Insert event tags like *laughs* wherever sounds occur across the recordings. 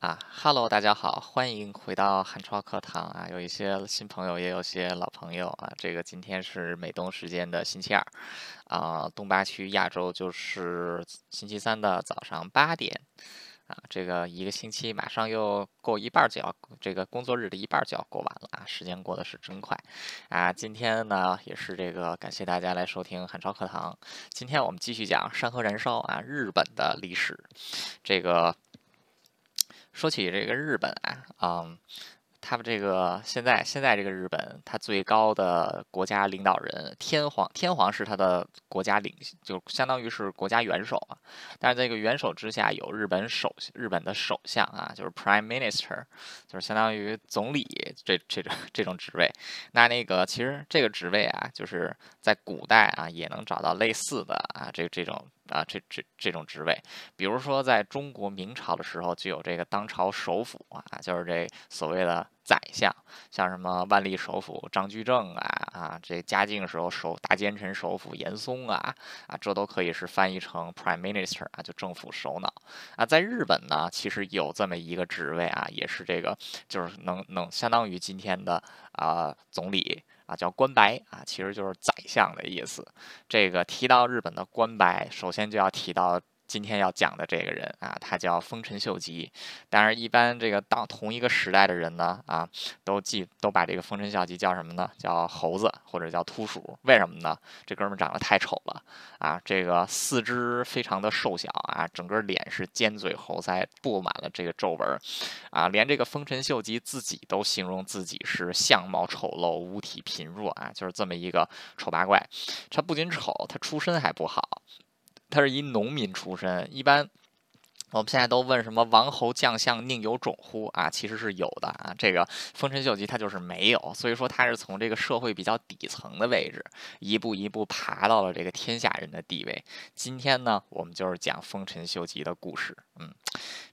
啊，Hello，大家好，欢迎回到汉超课堂啊！有一些新朋友，也有些老朋友啊。这个今天是美东时间的星期二，啊，东八区亚洲就是星期三的早上八点，啊，这个一个星期马上又过一半就要这个工作日的一半就要过完了啊，时间过得是真快啊！今天呢，也是这个感谢大家来收听汉超课堂，今天我们继续讲山河燃烧啊，日本的历史，这个。说起这个日本啊，嗯，他们这个现在现在这个日本，他最高的国家领导人天皇，天皇是他的国家领，就相当于是国家元首啊。但是这个元首之下有日本首日本的首相啊，就是 Prime Minister，就是相当于总理这这种这种职位。那那个其实这个职位啊，就是在古代啊也能找到类似的啊这这种。啊，这这这种职位，比如说在中国明朝的时候就有这个当朝首辅啊，就是这所谓的宰相，像什么万历首辅张居正啊啊，这嘉靖时候首大奸臣首辅严嵩啊啊，这都可以是翻译成 prime minister 啊，就政府首脑啊。在日本呢，其实有这么一个职位啊，也是这个就是能能相当于今天的啊总理。啊，叫官白啊，其实就是宰相的意思。这个提到日本的官白，首先就要提到。今天要讲的这个人啊，他叫丰臣秀吉。当然，一般这个当同一个时代的人呢，啊，都记都把这个丰臣秀吉叫什么呢？叫猴子或者叫秃鼠。为什么呢？这哥们长得太丑了啊！这个四肢非常的瘦小啊，整个脸是尖嘴猴腮，布满了这个皱纹啊。连这个丰臣秀吉自己都形容自己是相貌丑陋、五体贫弱啊，就是这么一个丑八怪。他不仅丑，他出身还不好。他是一农民出身，一般。我们现在都问什么王侯将相宁有种乎啊？其实是有的啊。这个丰臣秀吉他就是没有，所以说他是从这个社会比较底层的位置，一步一步爬到了这个天下人的地位。今天呢，我们就是讲丰臣秀吉的故事。嗯，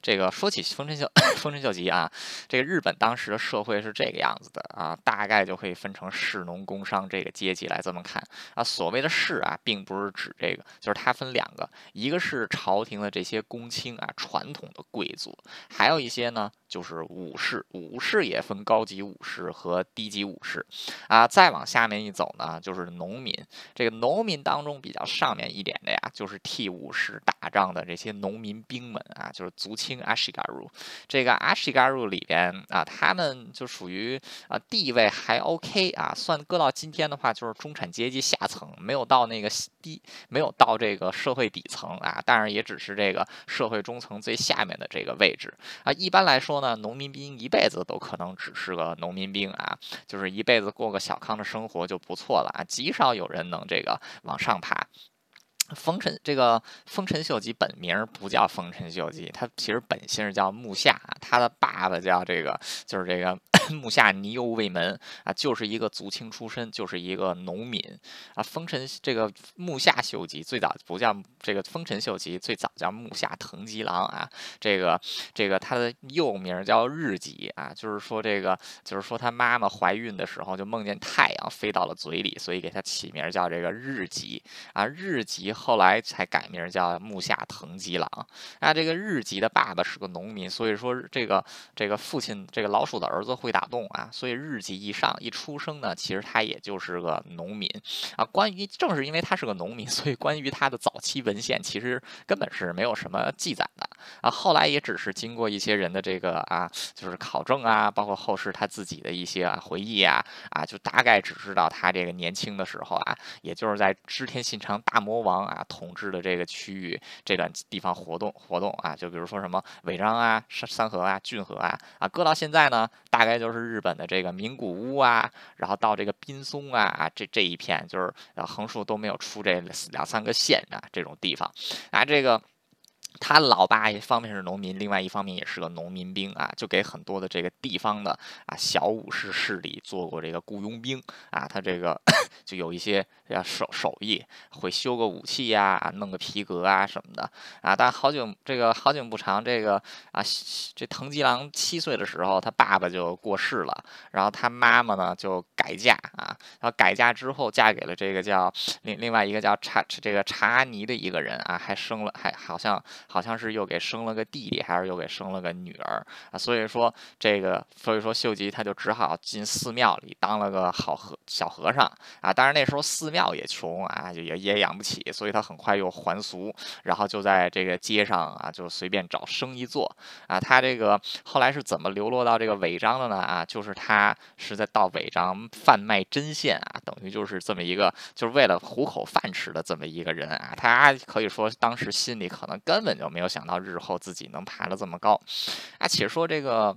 这个说起丰臣秀丰臣秀吉啊，这个日本当时的社会是这个样子的啊，大概就可以分成士农工商这个阶级来这么看啊。所谓的士啊，并不是指这个，就是它分两个，一个是朝廷的这些公卿啊。传统的贵族，还有一些呢，就是武士。武士也分高级武士和低级武士。啊，再往下面一走呢，就是农民。这个农民当中比较上面一点的呀，就是替武士打仗的这些农民兵们啊，就是族亲阿西嘎鲁。这个阿西嘎鲁里边啊，他们就属于啊地位还 OK 啊，算搁到今天的话，就是中产阶级下层，没有到那个低，没有到这个社会底层啊，当然也只是这个社会。中层最下面的这个位置啊，一般来说呢，农民兵一辈子都可能只是个农民兵啊，就是一辈子过个小康的生活就不错了啊，极少有人能这个往上爬。丰臣这个丰臣秀吉本名不叫丰臣秀吉，他其实本姓叫木下，他的爸爸叫这个就是这个。*clears throat* 木下尼右卫门啊，就是一个族亲出身，就是一个农民啊。丰臣这个木下秀吉最早不叫这个丰臣秀吉，最早叫木下藤吉郎啊。这个这个他的幼名叫日吉啊，就是说这个就是说他妈妈怀孕的时候就梦见太阳飞到了嘴里，所以给他起名叫这个日吉啊。日吉后来才改名叫木下藤吉郎啊。这个日吉的爸爸是个农民，所以说这个这个父亲这个老鼠的儿子会。打洞啊，所以日记一上一出生呢，其实他也就是个农民啊。关于正是因为他是个农民，所以关于他的早期文献其实根本是没有什么记载的啊。后来也只是经过一些人的这个啊，就是考证啊，包括后世他自己的一些啊回忆啊啊，就大概只知道他这个年轻的时候啊，也就是在织田信长大魔王啊统治的这个区域这段地方活动活动啊。就比如说什么尾张啊、三三河啊、骏河啊啊，搁到现在呢，大概就。是日本的这个名古屋啊，然后到这个滨松啊啊，这这一片就是横竖都没有出这两三个县啊，这种地方啊，这个。他老爸一方面是农民，另外一方面也是个农民兵啊，就给很多的这个地方的啊小武士势力做过这个雇佣兵啊，他这个 *coughs* 就有一些要手手艺，会修个武器呀，弄个皮革啊什么的啊。但好景这个好景不长，这个啊这藤吉郎七岁的时候，他爸爸就过世了，然后他妈妈呢就改嫁啊，然后改嫁之后嫁给了这个叫另另外一个叫查这个查尼的一个人啊，还生了还好像。好像是又给生了个弟弟，还是又给生了个女儿啊。所以说这个，所以说秀吉他就只好进寺庙里当了个好和小和尚啊。当然那时候寺庙也穷啊，就也也养不起，所以他很快又还俗，然后就在这个街上啊，就随便找生意做啊。他这个后来是怎么流落到这个违章的呢？啊，就是他是在到违章贩卖针线啊，等于就是这么一个，就是为了糊口饭吃的这么一个人啊。他可以说当时心里可能根本就没有想到日后自己能爬得这么高啊。且说这个。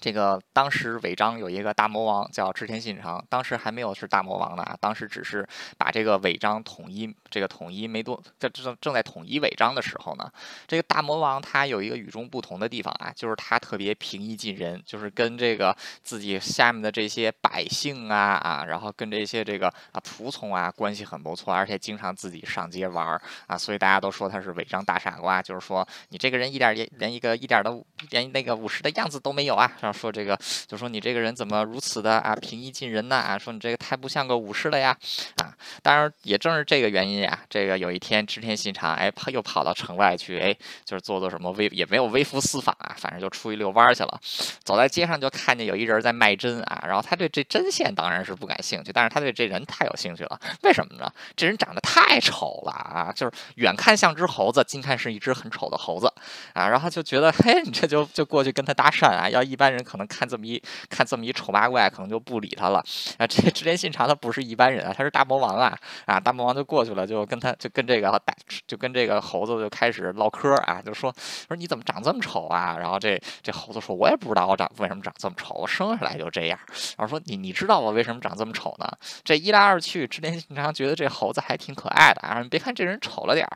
这个当时违章有一个大魔王叫织田信长，当时还没有是大魔王呢，当时只是把这个违章统一，这个统一没多，在正正在统一违章的时候呢，这个大魔王他有一个与众不同的地方啊，就是他特别平易近人，就是跟这个自己下面的这些百姓啊啊，然后跟这些这个啊仆从啊关系很不错，而且经常自己上街玩儿啊，所以大家都说他是违章大傻瓜，就是说你这个人一点也连一个一点的连那个武士的样子都没有啊。说这个，就说你这个人怎么如此的啊平易近人呢？啊，说你这个太不像个武士了呀！啊，当然也正是这个原因呀。这个有一天织田信长哎跑又跑到城外去哎，就是做做什么微也没有微服私访啊，反正就出去遛弯去了。走在街上就看见有一人在卖针啊，然后他对这针线当然是不感兴趣，但是他对这人太有兴趣了。为什么呢？这人长得太丑了啊，就是远看像只猴子，近看是一只很丑的猴子啊。然后就觉得嘿，你这就就过去跟他搭讪啊，要一般人。人可能看这么一看这么一丑八怪，可能就不理他了啊！这 *laughs* 织田信长他不是一般人啊，他是大魔王啊！啊，大魔王就过去了，就跟他就跟这个打就跟这个猴子就开始唠嗑啊，就说说你怎么长这么丑啊？然后这这猴子说，我也不知道我长为什么长这么丑，我生下来就这样。然后说你你知道我为什么长这么丑呢？这一来二去，织田信长觉得这猴子还挺可爱的啊！别看这人丑了点，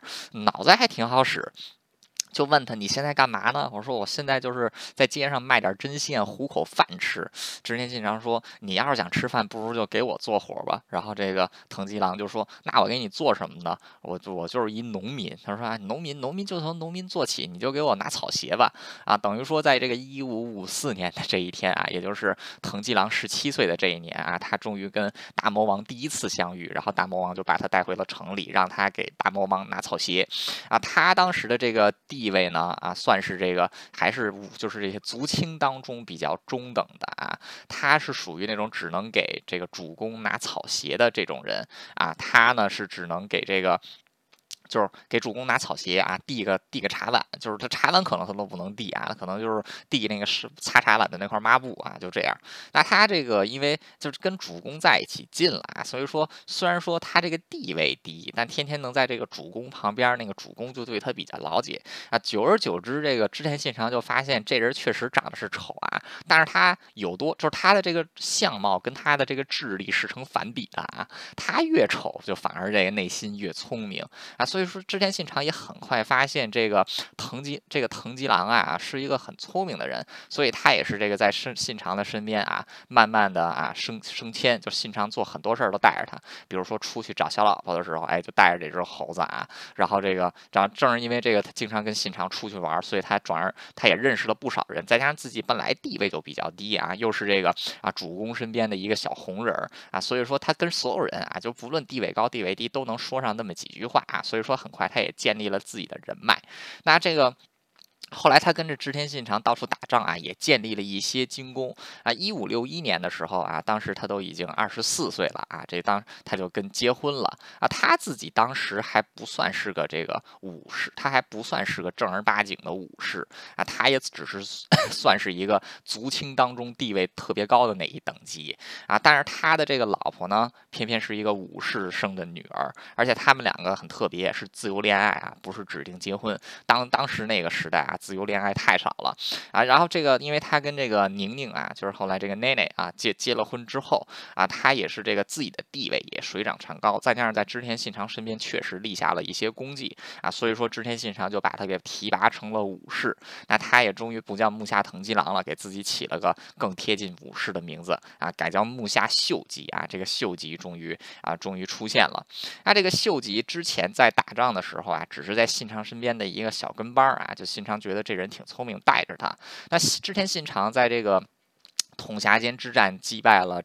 脑子还挺好使。就问他你现在干嘛呢？我说我现在就是在街上卖点针线糊口饭吃。织田信长说你要是想吃饭，不如就给我做活吧。然后这个藤吉郎就说那我给你做什么呢？我我就是一农民。他说啊农民农民就从农民做起，你就给我拿草鞋吧。啊等于说在这个一五五四年的这一天啊，也就是藤吉郎十七岁的这一年啊，他终于跟大魔王第一次相遇。然后大魔王就把他带回了城里，让他给大魔王拿草鞋。啊他当时的这个第地位呢啊，算是这个还是就是这些族亲当中比较中等的啊，他是属于那种只能给这个主公拿草鞋的这种人啊，他呢是只能给这个。就是给主公拿草鞋啊，递个递个茶碗，就是他茶碗可能他都不能递啊，可能就是递那个是擦茶碗的那块抹布啊，就这样。那他这个因为就是跟主公在一起近了啊，所以说虽然说他这个地位低，但天天能在这个主公旁边，那个主公就对他比较了解啊。久而久之，这个织田信长就发现这人确实长得是丑啊，但是他有多就是他的这个相貌跟他的这个智力是成反比的啊，他越丑就反而这个内心越聪明啊，所以。所以说，织田信长也很快发现这个藤吉这个藤吉郎啊是一个很聪明的人，所以他也是这个在信信长的身边啊，慢慢的啊升升迁，就信长做很多事儿都带着他，比如说出去找小老婆的时候，哎，就带着这只猴子啊，然后这个，然后正是因为这个，他经常跟信长出去玩，所以他转而他也认识了不少人，再加上自己本来地位就比较低啊，又是这个啊主公身边的一个小红人啊，所以说他跟所有人啊，就不论地位高地位低，都能说上那么几句话啊，所以说。说很快，他也建立了自己的人脉。那这个。后来他跟着织田信长到处打仗啊，也建立了一些军功啊。一五六一年的时候啊，当时他都已经二十四岁了啊，这当他就跟结婚了啊。他自己当时还不算是个这个武士，他还不算是个正儿八经的武士啊，他也只是算 *coughs* 是一个族亲当中地位特别高的那一等级啊。但是他的这个老婆呢，偏偏是一个武士生的女儿，而且他们两个很特别，是自由恋爱啊，不是指定结婚。当当时那个时代啊。自由恋爱太少了啊，然后这个，因为他跟这个宁宁啊，就是后来这个奈奈啊结结了婚之后啊，他也是这个自己的地位也水涨船高，再加上在织田信长身边确实立下了一些功绩啊，所以说织田信长就把他给提拔成了武士，那他也终于不叫木下藤吉郎了，给自己起了个更贴近武士的名字啊，改叫木下秀吉啊，这个秀吉终于啊终于出现了，那这个秀吉之前在打仗的时候啊，只是在信长身边的一个小跟班啊，就信长觉。觉得这人挺聪明，带着他。那织田信长在这个 *tsk* 统辖间之战击败了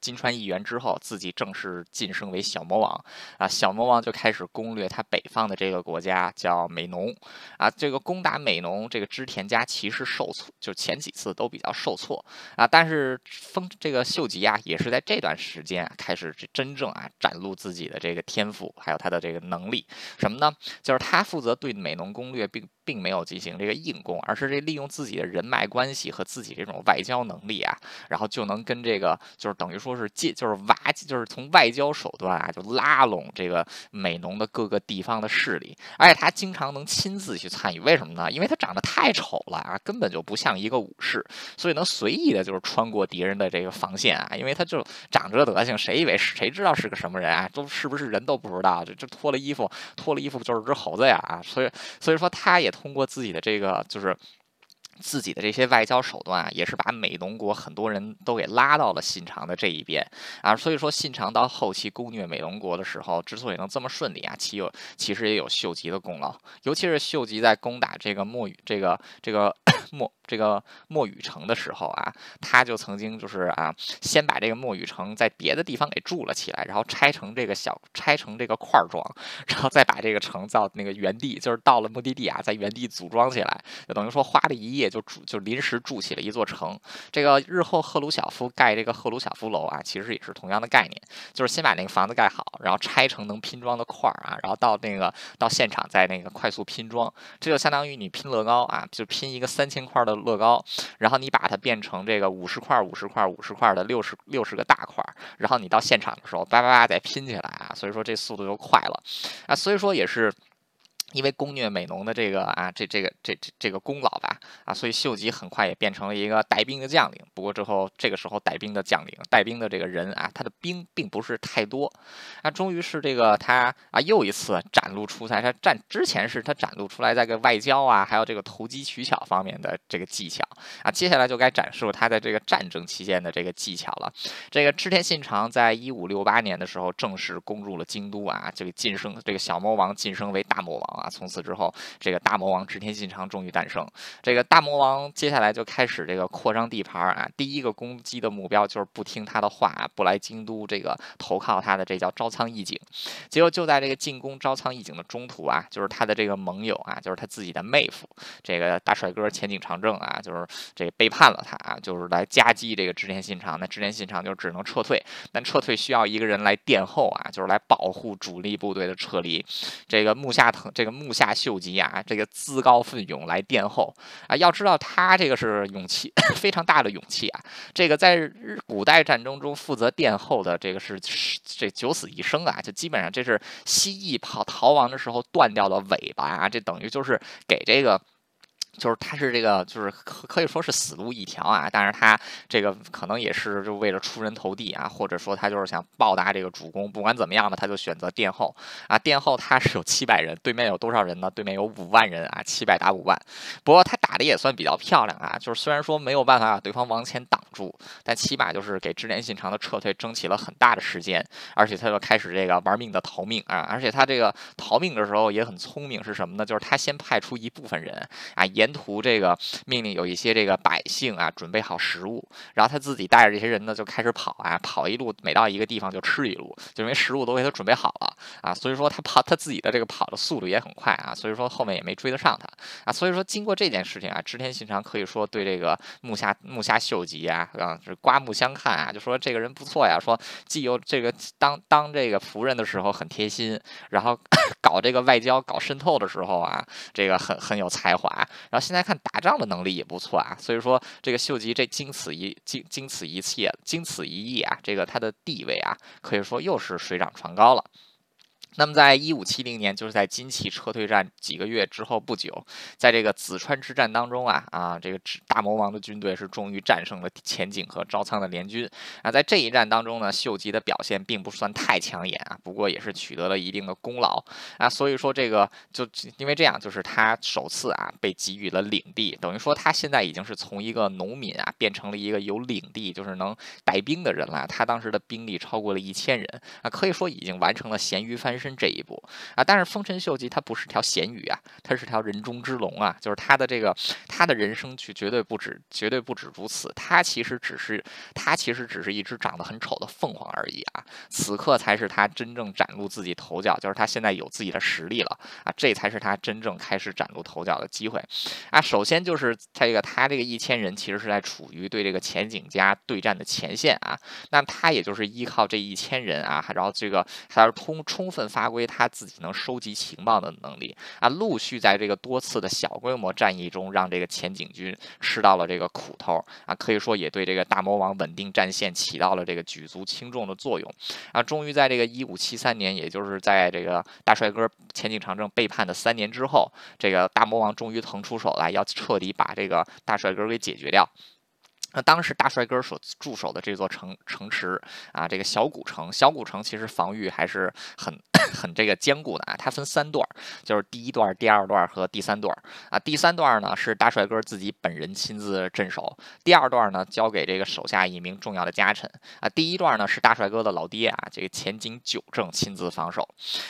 金川议员之后，自己正式晋升为小魔王啊。小魔王就开始攻略他北方的这个国家，叫美浓啊。这个攻打美浓，这个织田家其实受挫，就前几次都比较受挫啊。但是丰这个秀吉啊，也是在这段时间开始真正啊展露自己的这个天赋，还有他的这个能力。什么呢？就是他负责对美浓攻略，并并没有进行这个硬攻，而是这利用自己的人脉关系和自己这种外交能力啊，然后就能跟这个就是等于说说是借就是挖就是从外交手段啊就拉拢这个美浓的各个地方的势力，而且他经常能亲自去参与，为什么呢？因为他长得太丑了啊，根本就不像一个武士，所以能随意的就是穿过敌人的这个防线啊，因为他就长这德行，谁以为谁知道是个什么人啊？都是不是人都不知道，这这脱了衣服脱了衣服就是只猴子呀啊！所以所以说他也。通过自己的这个，就是自己的这些外交手段啊，也是把美浓国很多人都给拉到了信长的这一边啊。所以说，信长到后期攻略美浓国的时候，之所以能这么顺利啊，其有其实也有秀吉的功劳，尤其是秀吉在攻打这个墨雨这个这个。墨这个墨雨城的时候啊，他就曾经就是啊，先把这个墨雨城在别的地方给筑了起来，然后拆成这个小拆成这个块状，然后再把这个城造那个原地，就是到了目的地啊，在原地组装起来，就等于说花了一夜就筑就临时筑起了一座城。这个日后赫鲁晓夫盖这个赫鲁晓夫楼啊，其实也是同样的概念，就是先把那个房子盖好，然后拆成能拼装的块儿啊，然后到那个到现场再那个快速拼装，这就相当于你拼乐高啊，就拼一个三千。块的乐高，然后你把它变成这个五十块、五十块、五十块的六十六十个大块，然后你到现场的时候，叭叭叭再拼起来啊，所以说这速度就快了啊，所以说也是。因为攻略美浓的这个啊，这这个这这这个功劳吧，啊，所以秀吉很快也变成了一个带兵的将领。不过之后这个时候带兵的将领、带兵的这个人啊，他的兵并不是太多。啊，终于是这个他啊又一次展露出来。他战之前是他展露出来在个外交啊，还有这个投机取巧方面的这个技巧啊。接下来就该展示他在这个战争期间的这个技巧了。这个织田信长在一五六八年的时候正式攻入了京都啊，这个晋升这个小魔王晋升为大魔王。啊，从此之后，这个大魔王织田信长终于诞生。这个大魔王接下来就开始这个扩张地盘啊。第一个攻击的目标就是不听他的话，不来京都这个投靠他的，这叫招仓义景。结果就在这个进攻招仓义景的中途啊，就是他的这个盟友啊，就是他自己的妹夫，这个大帅哥前景长政啊，就是这背叛了他啊，就是来夹击这个织田信长。那织田信长就只能撤退，但撤退需要一个人来殿后啊，就是来保护主力部队的撤离。这个木下藤这个。木下秀吉啊，这个自告奋勇来殿后啊，要知道他这个是勇气 *laughs* 非常大的勇气啊。这个在古代战争中负责殿后的这个是这九死一生啊，就基本上这是蜥蜴跑逃亡的时候断掉了尾巴啊，这等于就是给这个。就是他是这个，就是可可以说是死路一条啊。但是他这个可能也是就为了出人头地啊，或者说他就是想报答这个主公。不管怎么样呢，他就选择殿后啊。殿后他是有七百人，对面有多少人呢？对面有五万人啊，七百打五万。不过他打的也算比较漂亮啊。就是虽然说没有办法把对方往前挡住，但起码就是给织田信长的撤退争取了很大的时间。而且他就开始这个玩命的逃命啊。而且他这个逃命的时候也很聪明，是什么呢？就是他先派出一部分人啊，沿沿途这个命令有一些这个百姓啊，准备好食物，然后他自己带着这些人呢就开始跑啊，跑一路，每到一个地方就吃一路，就因为食物都给他准备好了啊，所以说他跑他自己的这个跑的速度也很快啊，所以说后面也没追得上他啊，所以说经过这件事情啊，织田信长可以说对这个木下木下秀吉啊啊是刮目相看啊，就说这个人不错呀，说既有这个当当这个仆人的时候很贴心，然后搞这个外交搞渗透的时候啊，这个很很有才华，然后。现在看打仗的能力也不错啊，所以说这个秀吉这经此一经经此一切经此一役啊，这个他的地位啊，可以说又是水涨船高了。那么，在一五七零年，就是在金崎撤退战几个月之后不久，在这个紫川之战当中啊啊，这个大魔王的军队是终于战胜了前景和招仓的联军啊。在这一战当中呢，秀吉的表现并不算太抢眼啊，不过也是取得了一定的功劳啊。所以说，这个就因为这样，就是他首次啊被给予了领地，等于说他现在已经是从一个农民啊变成了一个有领地，就是能带兵的人了。他当时的兵力超过了一千人啊，可以说已经完成了咸鱼翻身。这一步啊。但是丰臣秀吉他不是条咸鱼啊，他是条人中之龙啊，就是他的这个他的人生绝绝对不止绝对不止如此，他其实只是他其实只是一只长得很丑的凤凰而已啊。此刻才是他真正崭露自己头角，就是他现在有自己的实力了啊，这才是他真正开始崭露头角的机会啊。首先就是这个他这个一千人其实是在处于对这个前景家对战的前线啊，那他也就是依靠这一千人啊，然后这个还要充充分发挥他自己能收集情报的能力啊，陆续在这个多次的小规模战役中，让这个前景军吃到了这个苦头啊，可以说也对这个大魔王稳定战线起到了这个举足轻重的作用啊。终于在这个一五七三年，也就是在这个大帅哥前景长政背叛的三年之后，这个大魔王终于腾出手来，要彻底把这个大帅哥给解决掉。那当时大帅哥所驻守的这座城城池啊，这个小古城，小古城其实防御还是很 *coughs* 很这个坚固的啊。它分三段，就是第一段、第二段和第三段啊。第三段呢是大帅哥自己本人亲自镇守，第二段呢交给这个手下一名重要的家臣啊。第一段呢是大帅哥的老爹啊，这个前景久正亲自防守。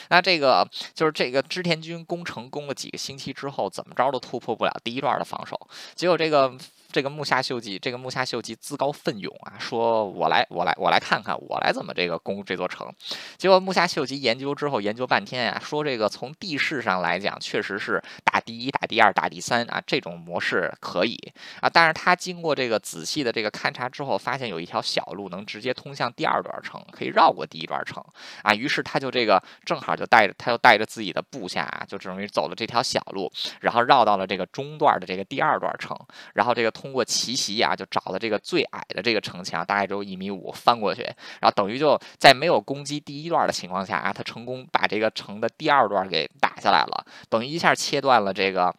那这个就是这个织田军攻城攻了几个星期之后，怎么着都突破不了第一段的防守，结果这个。这个木下秀吉，这个木下秀吉自告奋勇啊，说我来，我来，我来看看，我来怎么这个攻这座城。结果木下秀吉研究之后，研究半天呀，说这个从地势上来讲，确实是打第一、打第二、打第三啊，这种模式可以啊。但是他经过这个仔细的这个勘察之后，发现有一条小路能直接通向第二段城，可以绕过第一段城啊。于是他就这个正好就带着他又带着自己的部下啊，就等于走了这条小路，然后绕到了这个中段的这个第二段城，然后这个。通过奇袭啊，就找了这个最矮的这个城墙，大概只有一米五，翻过去，然后等于就在没有攻击第一段的情况下啊，他成功把这个城的第二段给打下来了，等于一下切断了这个。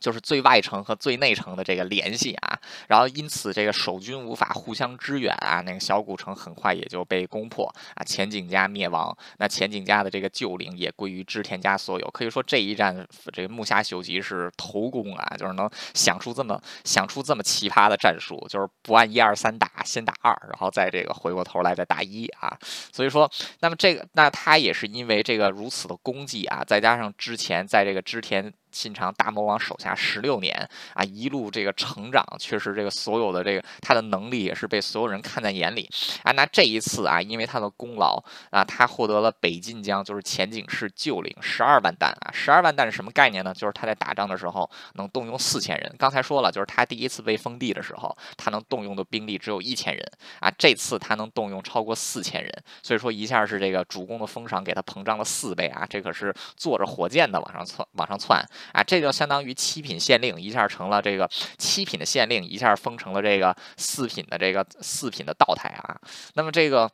就是最外城和最内城的这个联系啊，然后因此这个守军无法互相支援啊，那个小古城很快也就被攻破啊，前景家灭亡，那前景家的这个旧领也归于织田家所有。可以说这一战，这个木下秀吉是头功啊，就是能想出这么想出这么奇葩的战术，就是不按一二三打，先打二，然后再这个回过头来再打一啊。所以说，那么这个那他也是因为这个如此的功绩啊，再加上之前在这个织田。信长大魔王手下十六年啊，一路这个成长，确实这个所有的这个他的能力也是被所有人看在眼里啊。那这一次啊，因为他的功劳啊，他获得了北晋江，就是前景市旧领十二万担啊。十二万担是什么概念呢？就是他在打仗的时候能动用四千人。刚才说了，就是他第一次被封地的时候，他能动用的兵力只有一千人啊。这次他能动用超过四千人，所以说一下是这个主公的封赏给他膨胀了四倍啊。这可是坐着火箭的往上窜，往上窜。啊，这就相当于七品县令一下成了这个七品的县令，一下封成了这个四品的这个四品的道台啊。那么这个。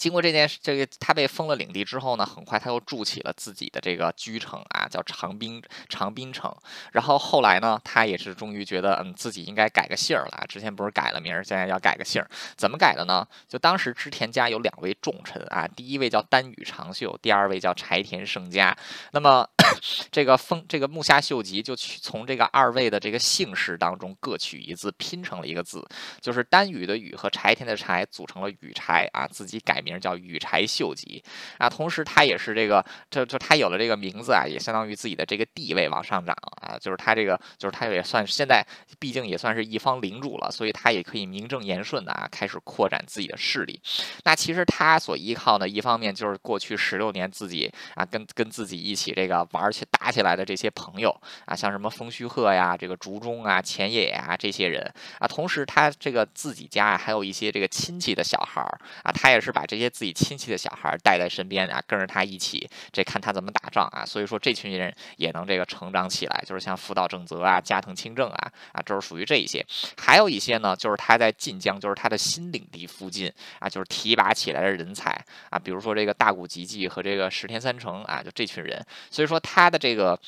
经过这件事，这个他被封了领地之后呢，很快他又筑起了自己的这个居城啊，叫长滨长滨城。然后后来呢，他也是终于觉得，嗯，自己应该改个姓儿了。之前不是改了名儿，现在要改个姓儿，怎么改的呢？就当时织田家有两位重臣啊，第一位叫丹羽长秀，第二位叫柴田胜家。那么 *coughs* 这个封这个木下秀吉就去从这个二位的这个姓氏当中各取一字，拼成了一个字，就是丹羽的羽和柴田的柴组成了羽柴啊，自己改名。名叫羽柴秀吉啊，同时他也是这个，就就他有了这个名字啊，也相当于自己的这个地位往上涨啊，就是他这个，就是他也算现在，毕竟也算是一方领主了，所以他也可以名正言顺的啊，开始扩展自己的势力。那其实他所依靠的，一方面就是过去十六年自己啊，跟跟自己一起这个玩去打起来的这些朋友啊，像什么丰须贺呀、这个竹中啊、前野呀这些人啊，同时他这个自己家还有一些这个亲戚的小孩儿啊，他也是把这一些自己亲戚的小孩带在身边啊，跟着他一起这看他怎么打仗啊，所以说这群人也能这个成长起来，就是像福岛正则啊、加藤清正啊啊，就是属于这一些。还有一些呢，就是他在晋江，就是他的新领地附近啊，就是提拔起来的人才啊，比如说这个大谷吉继和这个石田三成啊，就这群人。所以说他的这个。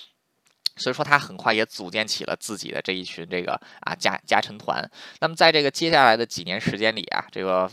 所以说他很快也组建起了自己的这一群这个啊家家臣团。那么在这个接下来的几年时间里啊，这个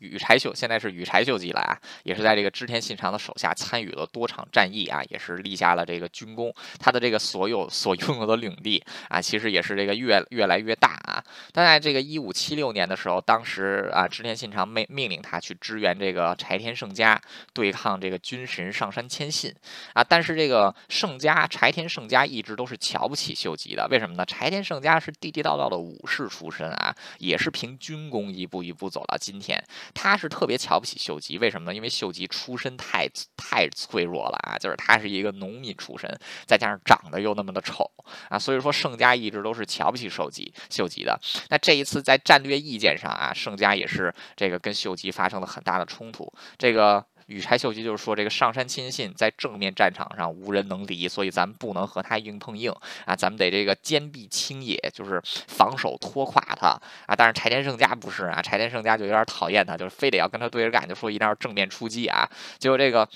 羽柴秀现在是羽柴秀吉了啊，也是在这个织田信长的手下参与了多场战役啊，也是立下了这个军功。他的这个所有所拥有的领地啊，其实也是这个越越来越大啊。但在这个一五七六年的时候，当时啊，织田信长命命令他去支援这个柴田胜家对抗这个军神上杉谦信啊。但是这个胜家柴田胜家一一直都是瞧不起秀吉的，为什么呢？柴田胜家是地地道道的武士出身啊，也是凭军功一步一步走到今天。他是特别瞧不起秀吉，为什么呢？因为秀吉出身太太脆弱了啊，就是他是一个农民出身，再加上长得又那么的丑啊，所以说胜家一直都是瞧不起秀吉秀吉的。那这一次在战略意见上啊，胜家也是这个跟秀吉发生了很大的冲突。这个。羽柴秀吉就是说，这个上山亲信在正面战场上无人能敌，所以咱们不能和他硬碰硬啊，咱们得这个坚壁清野，就是防守拖垮他啊。但是柴田胜家不是啊，柴田胜家就有点讨厌他，就是非得要跟他对着干，就说一定要正面出击啊。结果这个。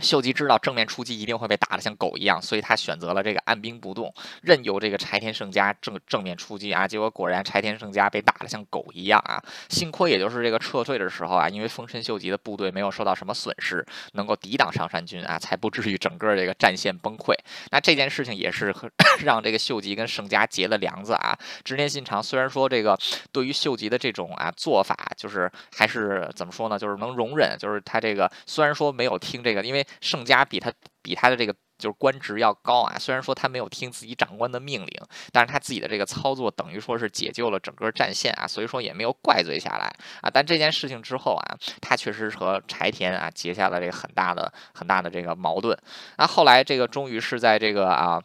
秀吉知道正面出击一定会被打得像狗一样，所以他选择了这个按兵不动，任由这个柴田胜家正正面出击啊。结果果然柴田胜家被打得像狗一样啊。幸亏也就是这个撤退的时候啊，因为丰臣秀吉的部队没有受到什么损失，能够抵挡上山军啊，才不至于整个这个战线崩溃。那这件事情也是 *coughs* 让这个秀吉跟胜家结了梁子啊。织田信长虽然说这个对于秀吉的这种啊做法，就是还是怎么说呢，就是能容忍，就是他这个虽然说没有听这个，因为。盛家比他比他的这个就是官职要高啊，虽然说他没有听自己长官的命令，但是他自己的这个操作等于说是解救了整个战线啊，所以说也没有怪罪下来啊。但这件事情之后啊，他确实和柴田啊结下了这个很大的很大的这个矛盾。那后来这个终于是在这个啊。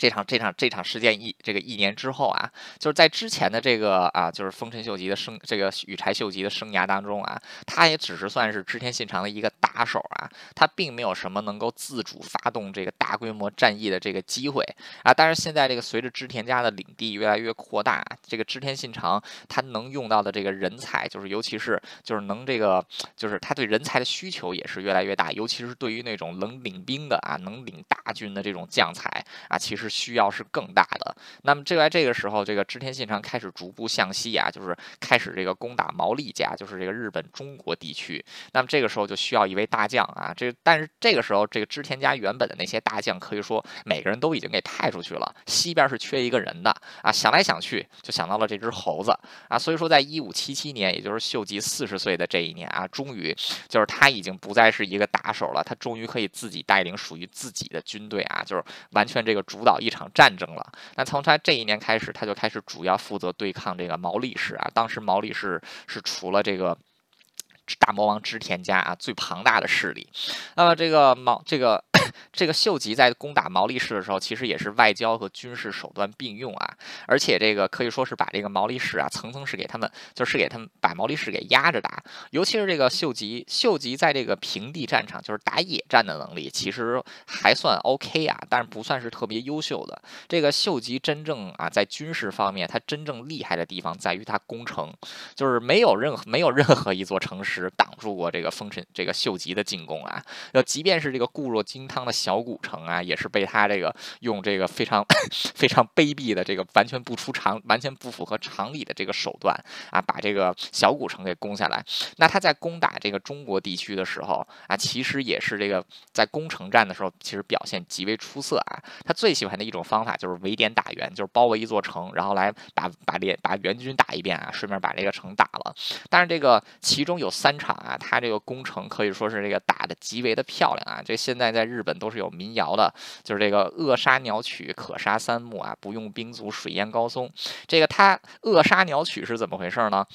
这场这场这场事件一这个一年之后啊，就是在之前的这个啊，就是丰臣秀吉的生这个羽柴秀吉的生涯当中啊，他也只是算是织田信长的一个打手啊，他并没有什么能够自主发动这个大规模战役的这个机会啊。但是现在这个随着织田家的领地越来越扩大，这个织田信长他能用到的这个人才，就是尤其是就是能这个就是他对人才的需求也是越来越大，尤其是对于那种能领兵的啊，能领大军的这种将才啊，其实。需要是更大的。那么，就在这个时候，这个织田信长开始逐步向西啊，就是开始这个攻打毛利家，就是这个日本中国地区。那么这个时候就需要一位大将啊。这但是这个时候，这个织田家原本的那些大将，可以说每个人都已经给派出去了。西边是缺一个人的啊。想来想去，就想到了这只猴子啊。所以说，在一五七七年，也就是秀吉四十岁的这一年啊，终于就是他已经不再是一个打手了，他终于可以自己带领属于自己的军队啊，就是完全这个主导。一场战争了，那从他这一年开始，他就开始主要负责对抗这个毛利氏啊。当时毛利氏是除了这个大魔王织田家啊最庞大的势力。那么这个毛这个。*laughs* 这个秀吉在攻打毛利氏的时候，其实也是外交和军事手段并用啊，而且这个可以说是把这个毛利氏啊层层是给他们，就是给他们把毛利氏给压着打。尤其是这个秀吉，秀吉在这个平地战场，就是打野战的能力，其实还算 OK 啊，但是不算是特别优秀的。这个秀吉真正啊在军事方面，他真正厉害的地方在于他攻城，就是没有任何没有任何一座城池挡住过这个丰臣这个秀吉的进攻啊。要即便是这个固若金汤。的小古城啊，也是被他这个用这个非常 *laughs* 非常卑鄙的这个完全不出常、完全不符合常理的这个手段啊，把这个小古城给攻下来。那他在攻打这个中国地区的时候啊，其实也是这个在攻城战的时候，其实表现极为出色啊。他最喜欢的一种方法就是围点打援，就是包围一座城，然后来把把联把援军打一遍啊，顺便把这个城打了。但是这个其中有三场啊，他这个攻城可以说是这个打的极为的漂亮啊。这现在在日本。都是有民谣的，就是这个扼杀鸟曲，可杀三木啊，不用兵卒，水淹高松。这个他扼杀鸟曲是怎么回事呢？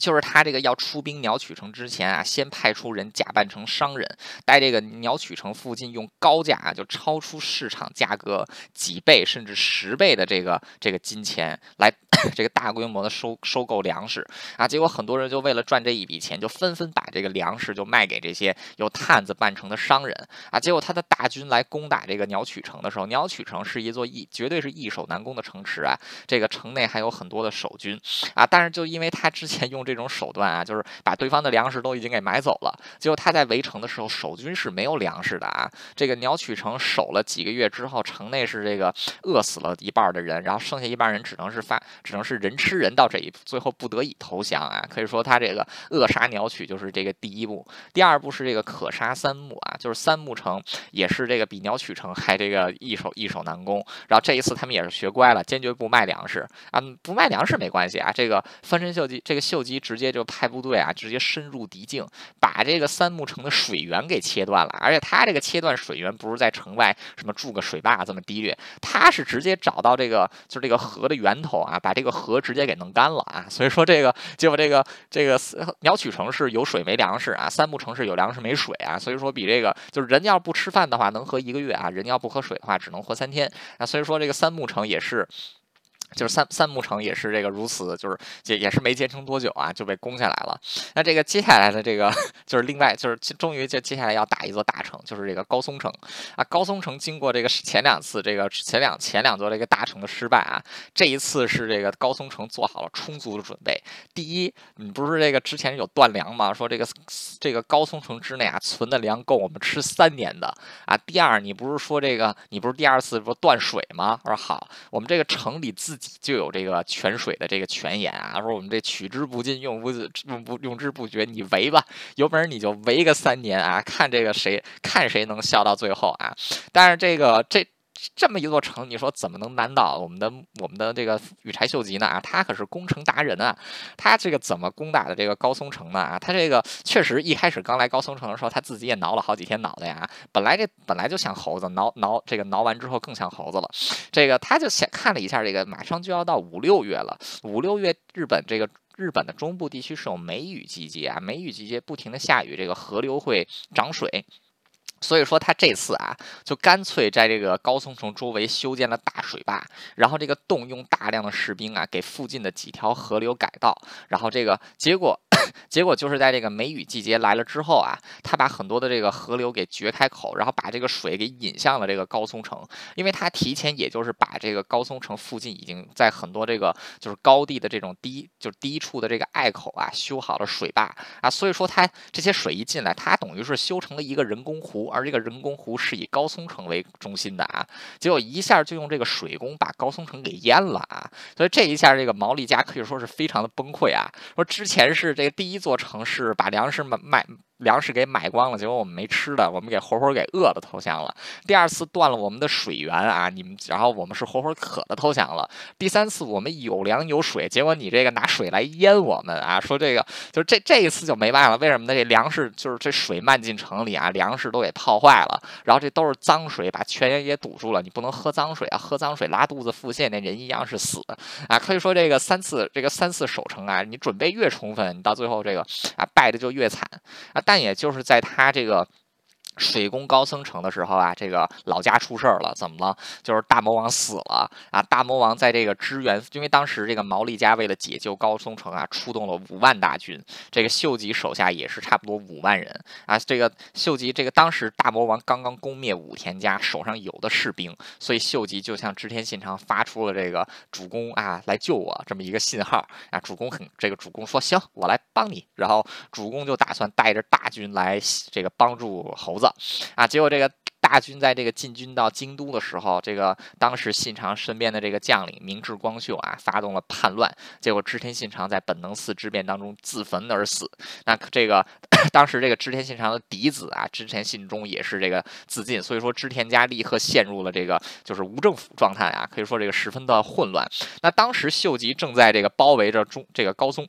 就是他这个要出兵鸟取城之前啊，先派出人假扮成商人，在这个鸟取城附近用高价啊，就超出市场价格几倍甚至十倍的这个这个金钱来 *coughs* 这个大规模的收收购粮食啊。结果很多人就为了赚这一笔钱，就纷纷把这个粮食就卖给这些由探子扮成的商人啊。结果他的大军来攻打这个鸟取城的时候，鸟取城是一座易绝对是易守难攻的城池啊。这个城内还有很多的守军啊，但是就因为他之前用这这种手段啊，就是把对方的粮食都已经给买走了。结果他在围城的时候，守军是没有粮食的啊。这个鸟取城守了几个月之后，城内是这个饿死了一半的人，然后剩下一半人只能是发，只能是人吃人到这一步，最后不得已投降啊。可以说他这个扼杀鸟取就是这个第一步，第二步是这个可杀三木啊，就是三木城也是这个比鸟取城还这个易守易守难攻。然后这一次他们也是学乖了，坚决不卖粮食啊，不卖粮食没关系啊。这个丰臣秀吉，这个秀吉直接就派部队啊，直接深入敌境，把这个三木城的水源给切断了。而且他这个切断水源不是在城外什么筑个水坝这么低劣，他是直接找到这个就是这个河的源头啊，把这个河直接给弄干了啊。所以说这个结果这个这个鸟取城市有水没粮食啊，三木城市有粮食没水啊。所以说比这个就是人要不吃饭的话能活一个月啊，人要不喝水的话只能活三天啊。所以说这个三木城也是。就是三三木城也是这个如此，就是也也是没坚撑多久啊，就被攻下来了。那这个接下来的这个 *laughs* 就是另外就是终于就接下来要打一座大城，就是这个高松城啊。高松城经过这个前两次这个前两前两座这个大城的失败啊，这一次是这个高松城做好了充足的准备。第一，你不是这个之前有断粮吗？说这个这个高松城之内啊存的粮够我们吃三年的啊。第二，你不是说这个你不是第二次说断水吗？我说好，我们这个城里自就有这个泉水的这个泉眼啊，说我们这取之不尽，用不用不用之不绝，你围吧，有本事你就围个三年啊，看这个谁看谁能笑到最后啊！但是这个这。这么一座城，你说怎么能难倒我们的我们的这个羽柴秀吉呢？啊，他可是攻城达人啊！他这个怎么攻打的这个高松城呢？啊，他这个确实一开始刚来高松城的时候，他自己也挠了好几天脑袋呀。本来这本来就像猴子，挠挠这个挠完之后更像猴子了。这个他就先看了一下，这个马上就要到五六月了。五六月日本这个日本的中部地区是有梅雨季节啊，梅雨季节不停的下雨，这个河流会涨水。所以说他这次啊，就干脆在这个高松城周围修建了大水坝，然后这个动用大量的士兵啊，给附近的几条河流改道，然后这个结果。*laughs* 结果就是在这个梅雨季节来了之后啊，他把很多的这个河流给掘开口，然后把这个水给引向了这个高松城，因为他提前也就是把这个高松城附近已经在很多这个就是高地的这种低就低处的这个隘口啊修好了水坝啊，所以说他这些水一进来，他等于是修成了一个人工湖，而这个人工湖是以高松城为中心的啊，结果一下就用这个水工把高松城给淹了啊，所以这一下这个毛利家可以说是非常的崩溃啊，说之前是这。第一座城市把粮食卖卖。粮食给买光了，结果我们没吃的，我们给活活给饿的投降了。第二次断了我们的水源啊，你们，然后我们是活活渴的投降了。第三次我们有粮有水，结果你这个拿水来淹我们啊，说这个就是这这一次就没办法。为什么呢？这粮食就是这水漫进城里啊，粮食都给泡坏了，然后这都是脏水，把泉眼也堵住了。你不能喝脏水啊，喝脏水拉肚子腹泻，那人一样是死啊。可以说这个三次这个三次守城啊，你准备越充分，你到最后这个啊败的就越惨啊。但也就是在他这个。水攻高僧城的时候啊，这个老家出事儿了，怎么了？就是大魔王死了啊！大魔王在这个支援，因为当时这个毛利家为了解救高松城啊，出动了五万大军，这个秀吉手下也是差不多五万人啊。这个秀吉，这个当时大魔王刚刚攻灭武田家，手上有的士兵，所以秀吉就向织田信长发出了这个主公啊来救我这么一个信号啊。主公很这个主公说行，我来帮你。然后主公就打算带着大军来这个帮助猴子子。啊！结果这个大军在这个进军到京都的时候，这个当时信长身边的这个将领明智光秀啊，发动了叛乱，结果织田信长在本能寺之变当中自焚而死。那这个 *clears throat* 当时这个织田信长的嫡子啊，织田信忠也是这个自尽，所以说织田家立刻陷入了这个就是无政府状态啊，可以说这个十分的混乱。那当时秀吉正在这个包围着中这个高松。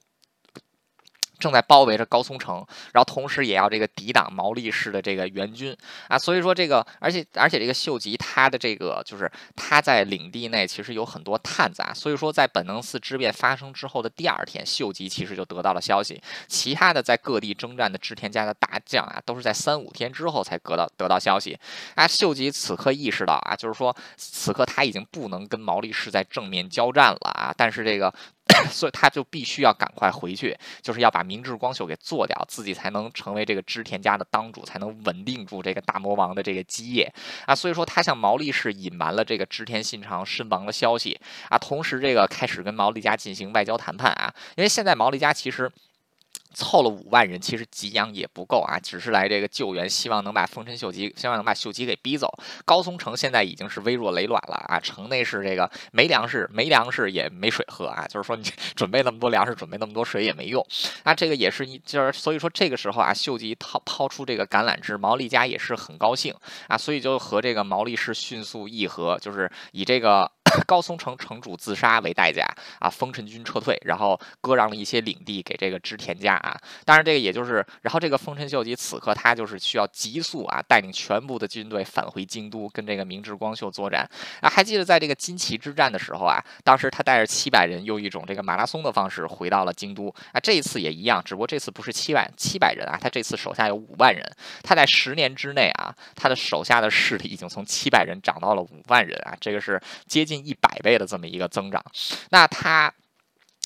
正在包围着高松城，然后同时也要这个抵挡毛利氏的这个援军啊，所以说这个，而且而且这个秀吉他的这个就是他在领地内其实有很多探子啊，所以说在本能寺之变发生之后的第二天，秀吉其实就得到了消息，其他的在各地征战的织田家的大将啊，都是在三五天之后才得到得到消息啊，秀吉此刻意识到啊，就是说此刻他已经不能跟毛利氏在正面交战了啊，但是这个。*coughs* 所以他就必须要赶快回去，就是要把明智光秀给做掉，自己才能成为这个织田家的当主，才能稳定住这个大魔王的这个基业啊。所以说他向毛利氏隐瞒了这个织田信长身亡的消息啊，同时这个开始跟毛利家进行外交谈判啊，因为现在毛利家其实。凑了五万人，其实给养也不够啊，只是来这个救援，希望能把丰臣秀吉，希望能把秀吉给逼走。高松城现在已经是微弱累卵了啊，城内是这个没粮食，没粮食也没水喝啊，就是说你 *laughs* 准备那么多粮食，准备那么多水也没用。那这个也是一，就是所以说这个时候啊，秀吉掏抛出这个橄榄枝，毛利家也是很高兴啊，所以就和这个毛利氏迅速议和，就是以这个。高松城城主自杀为代价啊，丰臣军撤退，然后割让了一些领地给这个织田家啊。当然，这个也就是，然后这个丰臣秀吉此刻他就是需要急速啊，带领全部的军队返回京都，跟这个明智光秀作战啊。还记得在这个金崎之战的时候啊，当时他带着七百人，用一种这个马拉松的方式回到了京都啊。这一次也一样，只不过这次不是七万七百人啊，他这次手下有五万人。他在十年之内啊，他的手下的势力已经从七百人涨到了五万人啊，这个是接近。一百倍的这么一个增长，那它。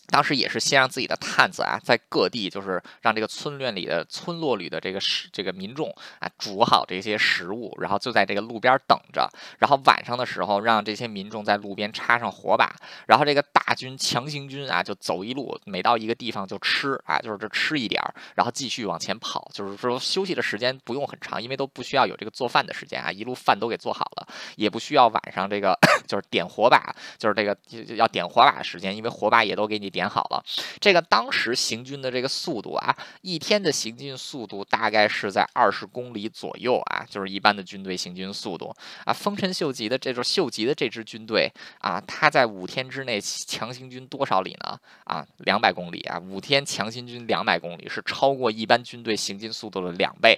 当时也是先让自己的探子啊，在各地就是让这个村院里的村落里的这个食这个民众啊煮好这些食物，然后就在这个路边等着。然后晚上的时候，让这些民众在路边插上火把。然后这个大军强行军啊，就走一路，每到一个地方就吃啊，就是这吃一点儿，然后继续往前跑。就是说休息的时间不用很长，因为都不需要有这个做饭的时间啊，一路饭都给做好了，也不需要晚上这个 *coughs* 就是点火把，就是这个要点火把的时间，因为火把也都给你。点好了，这个当时行军的这个速度啊，一天的行进速度大概是在二十公里左右啊，就是一般的军队行军速度啊。丰臣秀吉的这种秀吉的这支军队啊，他在五天之内强行军多少里呢？啊，两百公里啊，五天强行军两百公里是超过一般军队行进速度的两倍。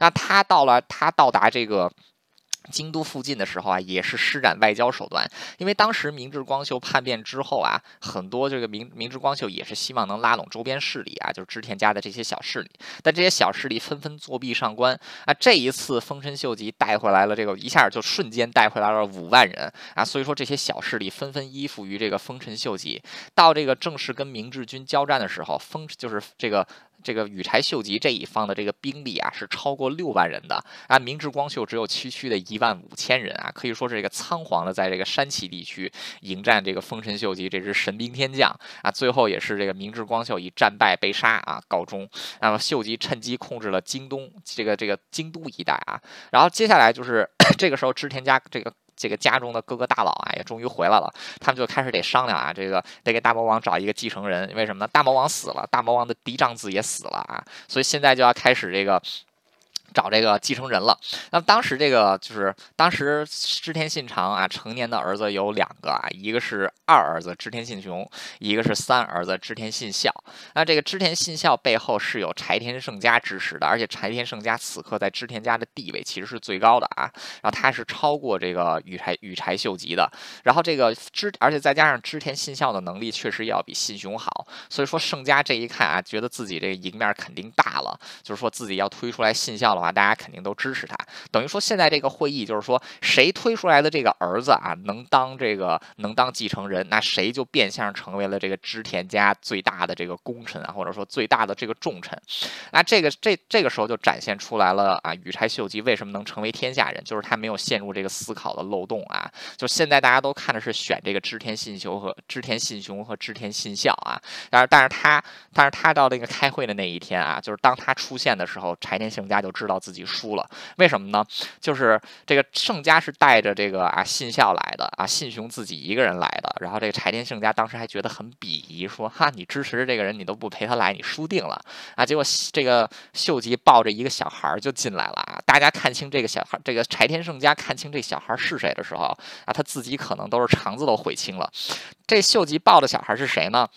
那他到了，他到达这个。京都附近的时候啊，也是施展外交手段，因为当时明治光秀叛变之后啊，很多这个明明治光秀也是希望能拉拢周边势力啊，就是织田家的这些小势力，但这些小势力纷纷作弊上官啊。这一次丰臣秀吉带回来了这个一下就瞬间带回来了五万人啊，所以说这些小势力纷纷依附于这个丰臣秀吉。到这个正式跟明治军交战的时候，丰就是这个。这个羽柴秀吉这一方的这个兵力啊，是超过六万人的啊。明治光秀只有区区的一万五千人啊，可以说是这个仓皇的在这个山崎地区迎战这个丰臣秀吉这支神兵天将啊。最后也是这个明治光秀以战败被杀啊告终。那么秀吉趁机控制了京东这个这个京都一带啊。然后接下来就是 *coughs* 这个时候织田家这个。这个家中的各个大佬啊，也终于回来了。他们就开始得商量啊，这个得给大魔王找一个继承人。为什么呢？大魔王死了，大魔王的嫡长子也死了啊，所以现在就要开始这个。找这个继承人了。那么当时这个就是当时织田信长啊，成年的儿子有两个啊，一个是二儿子织田信雄，一个是三儿子织田信孝。那这个织田信孝背后是有柴田胜家支持的，而且柴田胜家此刻在织田家的地位其实是最高的啊。然后他是超过这个羽柴羽柴秀吉的。然后这个织，而且再加上织田信孝的能力确实要比信雄好，所以说胜家这一看啊，觉得自己这个赢面肯定大了，就是说自己要推出来信孝。的话，大家肯定都支持他。等于说，现在这个会议就是说，谁推出来的这个儿子啊，能当这个能当继承人，那谁就变相成为了这个织田家最大的这个功臣啊，或者说最大的这个重臣。那这个这这个时候就展现出来了啊，羽柴秀吉为什么能成为天下人，就是他没有陷入这个思考的漏洞啊。就现在大家都看的是选这个织田信雄和织田信雄和织田信孝啊，但是但是他但是他到那个开会的那一天啊，就是当他出现的时候，柴田胜家就知。知道自己输了，为什么呢？就是这个盛家是带着这个啊信孝来的啊，信雄自己一个人来的。然后这个柴田胜家当时还觉得很鄙夷，说哈，你支持这个人，你都不陪他来，你输定了啊！结果这个秀吉抱着一个小孩就进来了啊！大家看清这个小孩，这个柴田胜家看清这小孩是谁的时候啊，他自己可能都是肠子都悔青了。这秀吉抱的小孩是谁呢？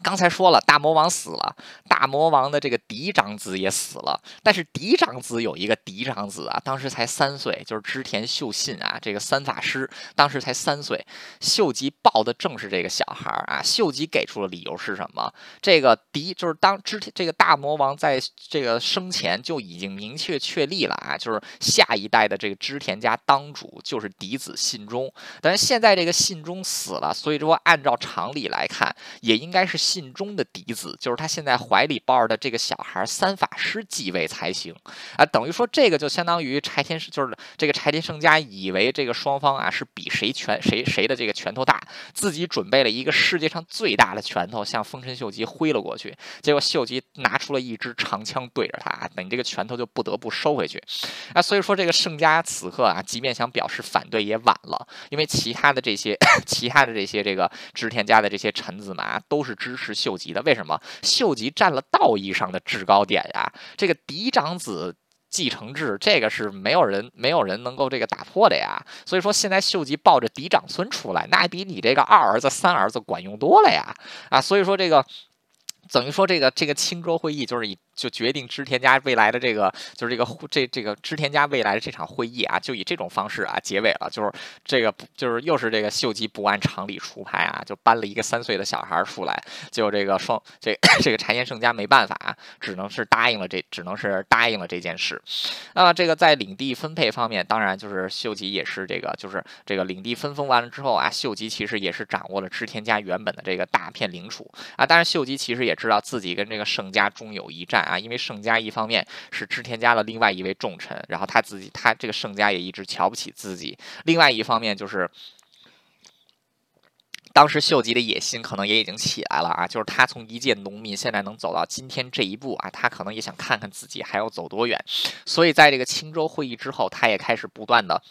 刚才说了，大魔王死了，大魔王的这个嫡长子也死了。但是嫡长子有一个嫡长子啊，当时才三岁，就是织田秀信啊，这个三法师当时才三岁。秀吉抱的正是这个小孩啊。秀吉给出的理由是什么？这个嫡就是当织田这个大魔王在这个生前就已经明确确立了啊，就是下一代的这个织田家当主就是嫡子信忠。但是现在这个信忠死了，所以说按照常理来看，也应该是。信中的嫡子，就是他现在怀里抱着的这个小孩三法师继位才行啊。等于说这个就相当于柴田就是这个柴田胜家以为这个双方啊是比谁拳谁谁的这个拳头大，自己准备了一个世界上最大的拳头向丰臣秀吉挥了过去，结果秀吉拿出了一支长枪对着他，等这个拳头就不得不收回去啊。所以说这个胜家此刻啊，即便想表示反对也晚了，因为其他的这些 *coughs* 其他的这些这个织田家的这些臣子们啊，都是支是秀吉的。为什么？秀吉占了道义上的制高点呀，这个嫡长子。继承制，这个是没有人没有人能够这个打破的呀。所以说，现在秀吉抱着嫡长孙出来，那比你这个二儿子、三儿子管用多了呀！啊，所以说这个等于说这个这个青州会议就是以。就决定织田家未来的这个，就是这个这这个织田家未来的这场会议啊，就以这种方式啊结尾了。就是这个，就是又是这个秀吉不按常理出牌啊，就搬了一个三岁的小孩出来，就这个双这 *coughs* 这个柴田胜家没办法，只能是答应了这，只能是答应了这件事。那么这个在领地分配方面，当然就是秀吉也是这个，就是这个领地分封完了之后啊，秀吉其实也是掌握了织田家原本的这个大片领土啊。但是秀吉其实也知道自己跟这个胜家终有一战。啊，因为盛家一方面是织田家的另外一位重臣，然后他自己他这个盛家也一直瞧不起自己。另外一方面就是，当时秀吉的野心可能也已经起来了啊，就是他从一介农民现在能走到今天这一步啊，他可能也想看看自己还要走多远。所以在这个青州会议之后，他也开始不断的。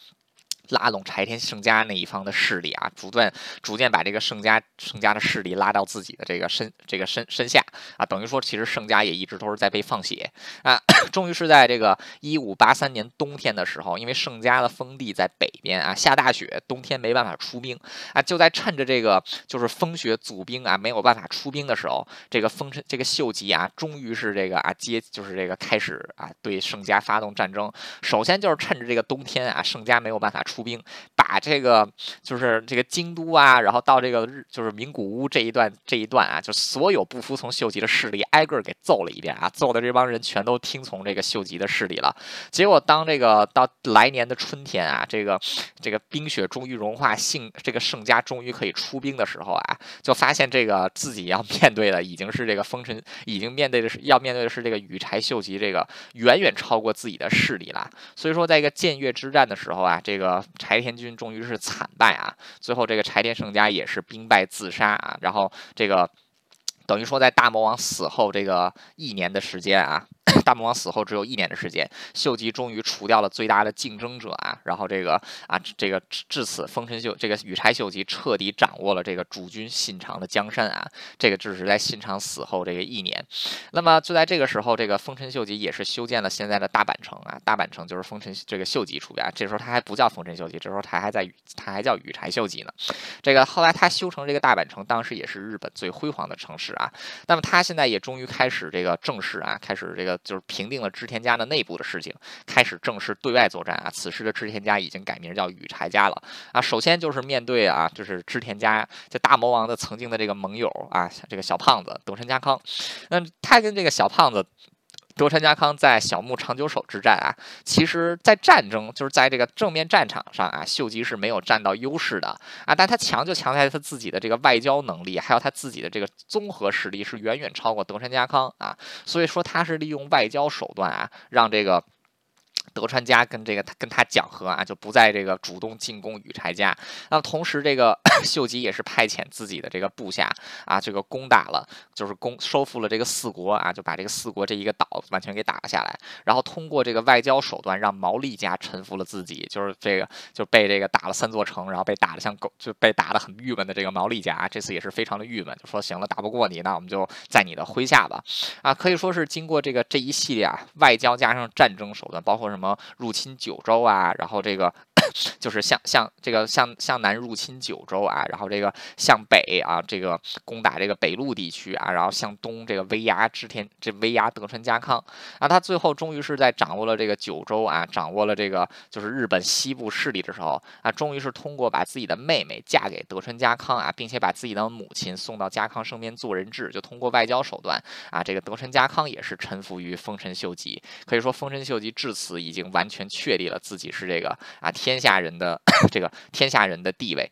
拉拢柴田胜家那一方的势力啊，逐渐逐渐把这个胜家胜家的势力拉到自己的这个身这个身身下啊，等于说其实胜家也一直都是在被放血啊。*clears throat* 终于是在这个一五八三年冬天的时候，因为胜家的封地在北边啊，下大雪，冬天没办法出兵啊，就在趁着这个就是风雪阻兵啊，没有办法出兵的时候，这个丰臣这个秀吉啊，终于是这个啊接就是这个开始啊对胜家发动战争。首先就是趁着这个冬天啊，胜家没有办法出。出兵，把这个就是这个京都啊，然后到这个日就是名古屋这一段这一段啊，就所有不服从秀吉的势力挨个给揍了一遍啊，揍的这帮人全都听从这个秀吉的势力了。结果当这个到来年的春天啊，这个这个冰雪终于融化，幸这个盛家终于可以出兵的时候啊，就发现这个自己要面对的已经是这个丰臣，已经面对的是要面对的是这个羽柴秀吉这个远远超过自己的势力了。所以说，在一个建越之战的时候啊，这个。柴田军终于是惨败啊！最后这个柴田胜家也是兵败自杀啊！然后这个等于说在大魔王死后这个一年的时间啊。大魔王死后只有一年的时间，秀吉终于除掉了最大的竞争者啊，然后这个啊，这个至此丰臣秀这个羽柴秀吉彻底掌握了这个主君信长的江山啊，这个只是在信长死后这个一年。那么就在这个时候，这个丰臣秀吉也是修建了现在的大阪城啊，大阪城就是丰臣这个秀吉出边，这时候他还不叫丰臣秀吉，这时候他还在他还叫羽柴秀吉呢。这个后来他修成这个大阪城，当时也是日本最辉煌的城市啊。那么他现在也终于开始这个正式啊，开始这个就是。平定了织田家的内部的事情，开始正式对外作战啊！此时的织田家已经改名叫羽柴家了啊！首先就是面对啊，就是织田家这大魔王的曾经的这个盟友啊，这个小胖子德川家康。那他跟这个小胖子。德川家康在小牧长久守之战啊，其实，在战争就是在这个正面战场上啊，秀吉是没有占到优势的啊，但他强就强在他自己的这个外交能力，还有他自己的这个综合实力是远远超过德川家康啊，所以说他是利用外交手段啊，让这个。德川家跟这个他跟他讲和啊，就不在这个主动进攻羽柴家。那同时，这个 *coughs* 秀吉也是派遣自己的这个部下啊，这个攻打了，就是攻收复了这个四国啊，就把这个四国这一个岛完全给打了下来。然后通过这个外交手段，让毛利家臣服了自己，就是这个就被这个打了三座城，然后被打的像狗，就被打的很郁闷的这个毛利家，啊这次也是非常的郁闷，就说行了，打不过你，那我们就在你的麾下吧。啊，可以说是经过这个这一系列啊，外交加上战争手段，包括什么。入侵九州啊，然后这个。*clears throat* 就是向向这个向向南入侵九州啊，然后这个向北啊，这个攻打这个北陆地区啊，然后向东这个威压织田这威压德川家康啊，他最后终于是在掌握了这个九州啊，掌握了这个就是日本西部势力的时候啊，终于是通过把自己的妹妹嫁给德川家康啊，并且把自己的母亲送到家康身边做人质，就通过外交手段啊，这个德川家康也是臣服于丰臣秀吉，可以说丰臣秀吉至此已经已经完全确立了自己是这个啊。天下人的 *coughs* 这个天下人的地位。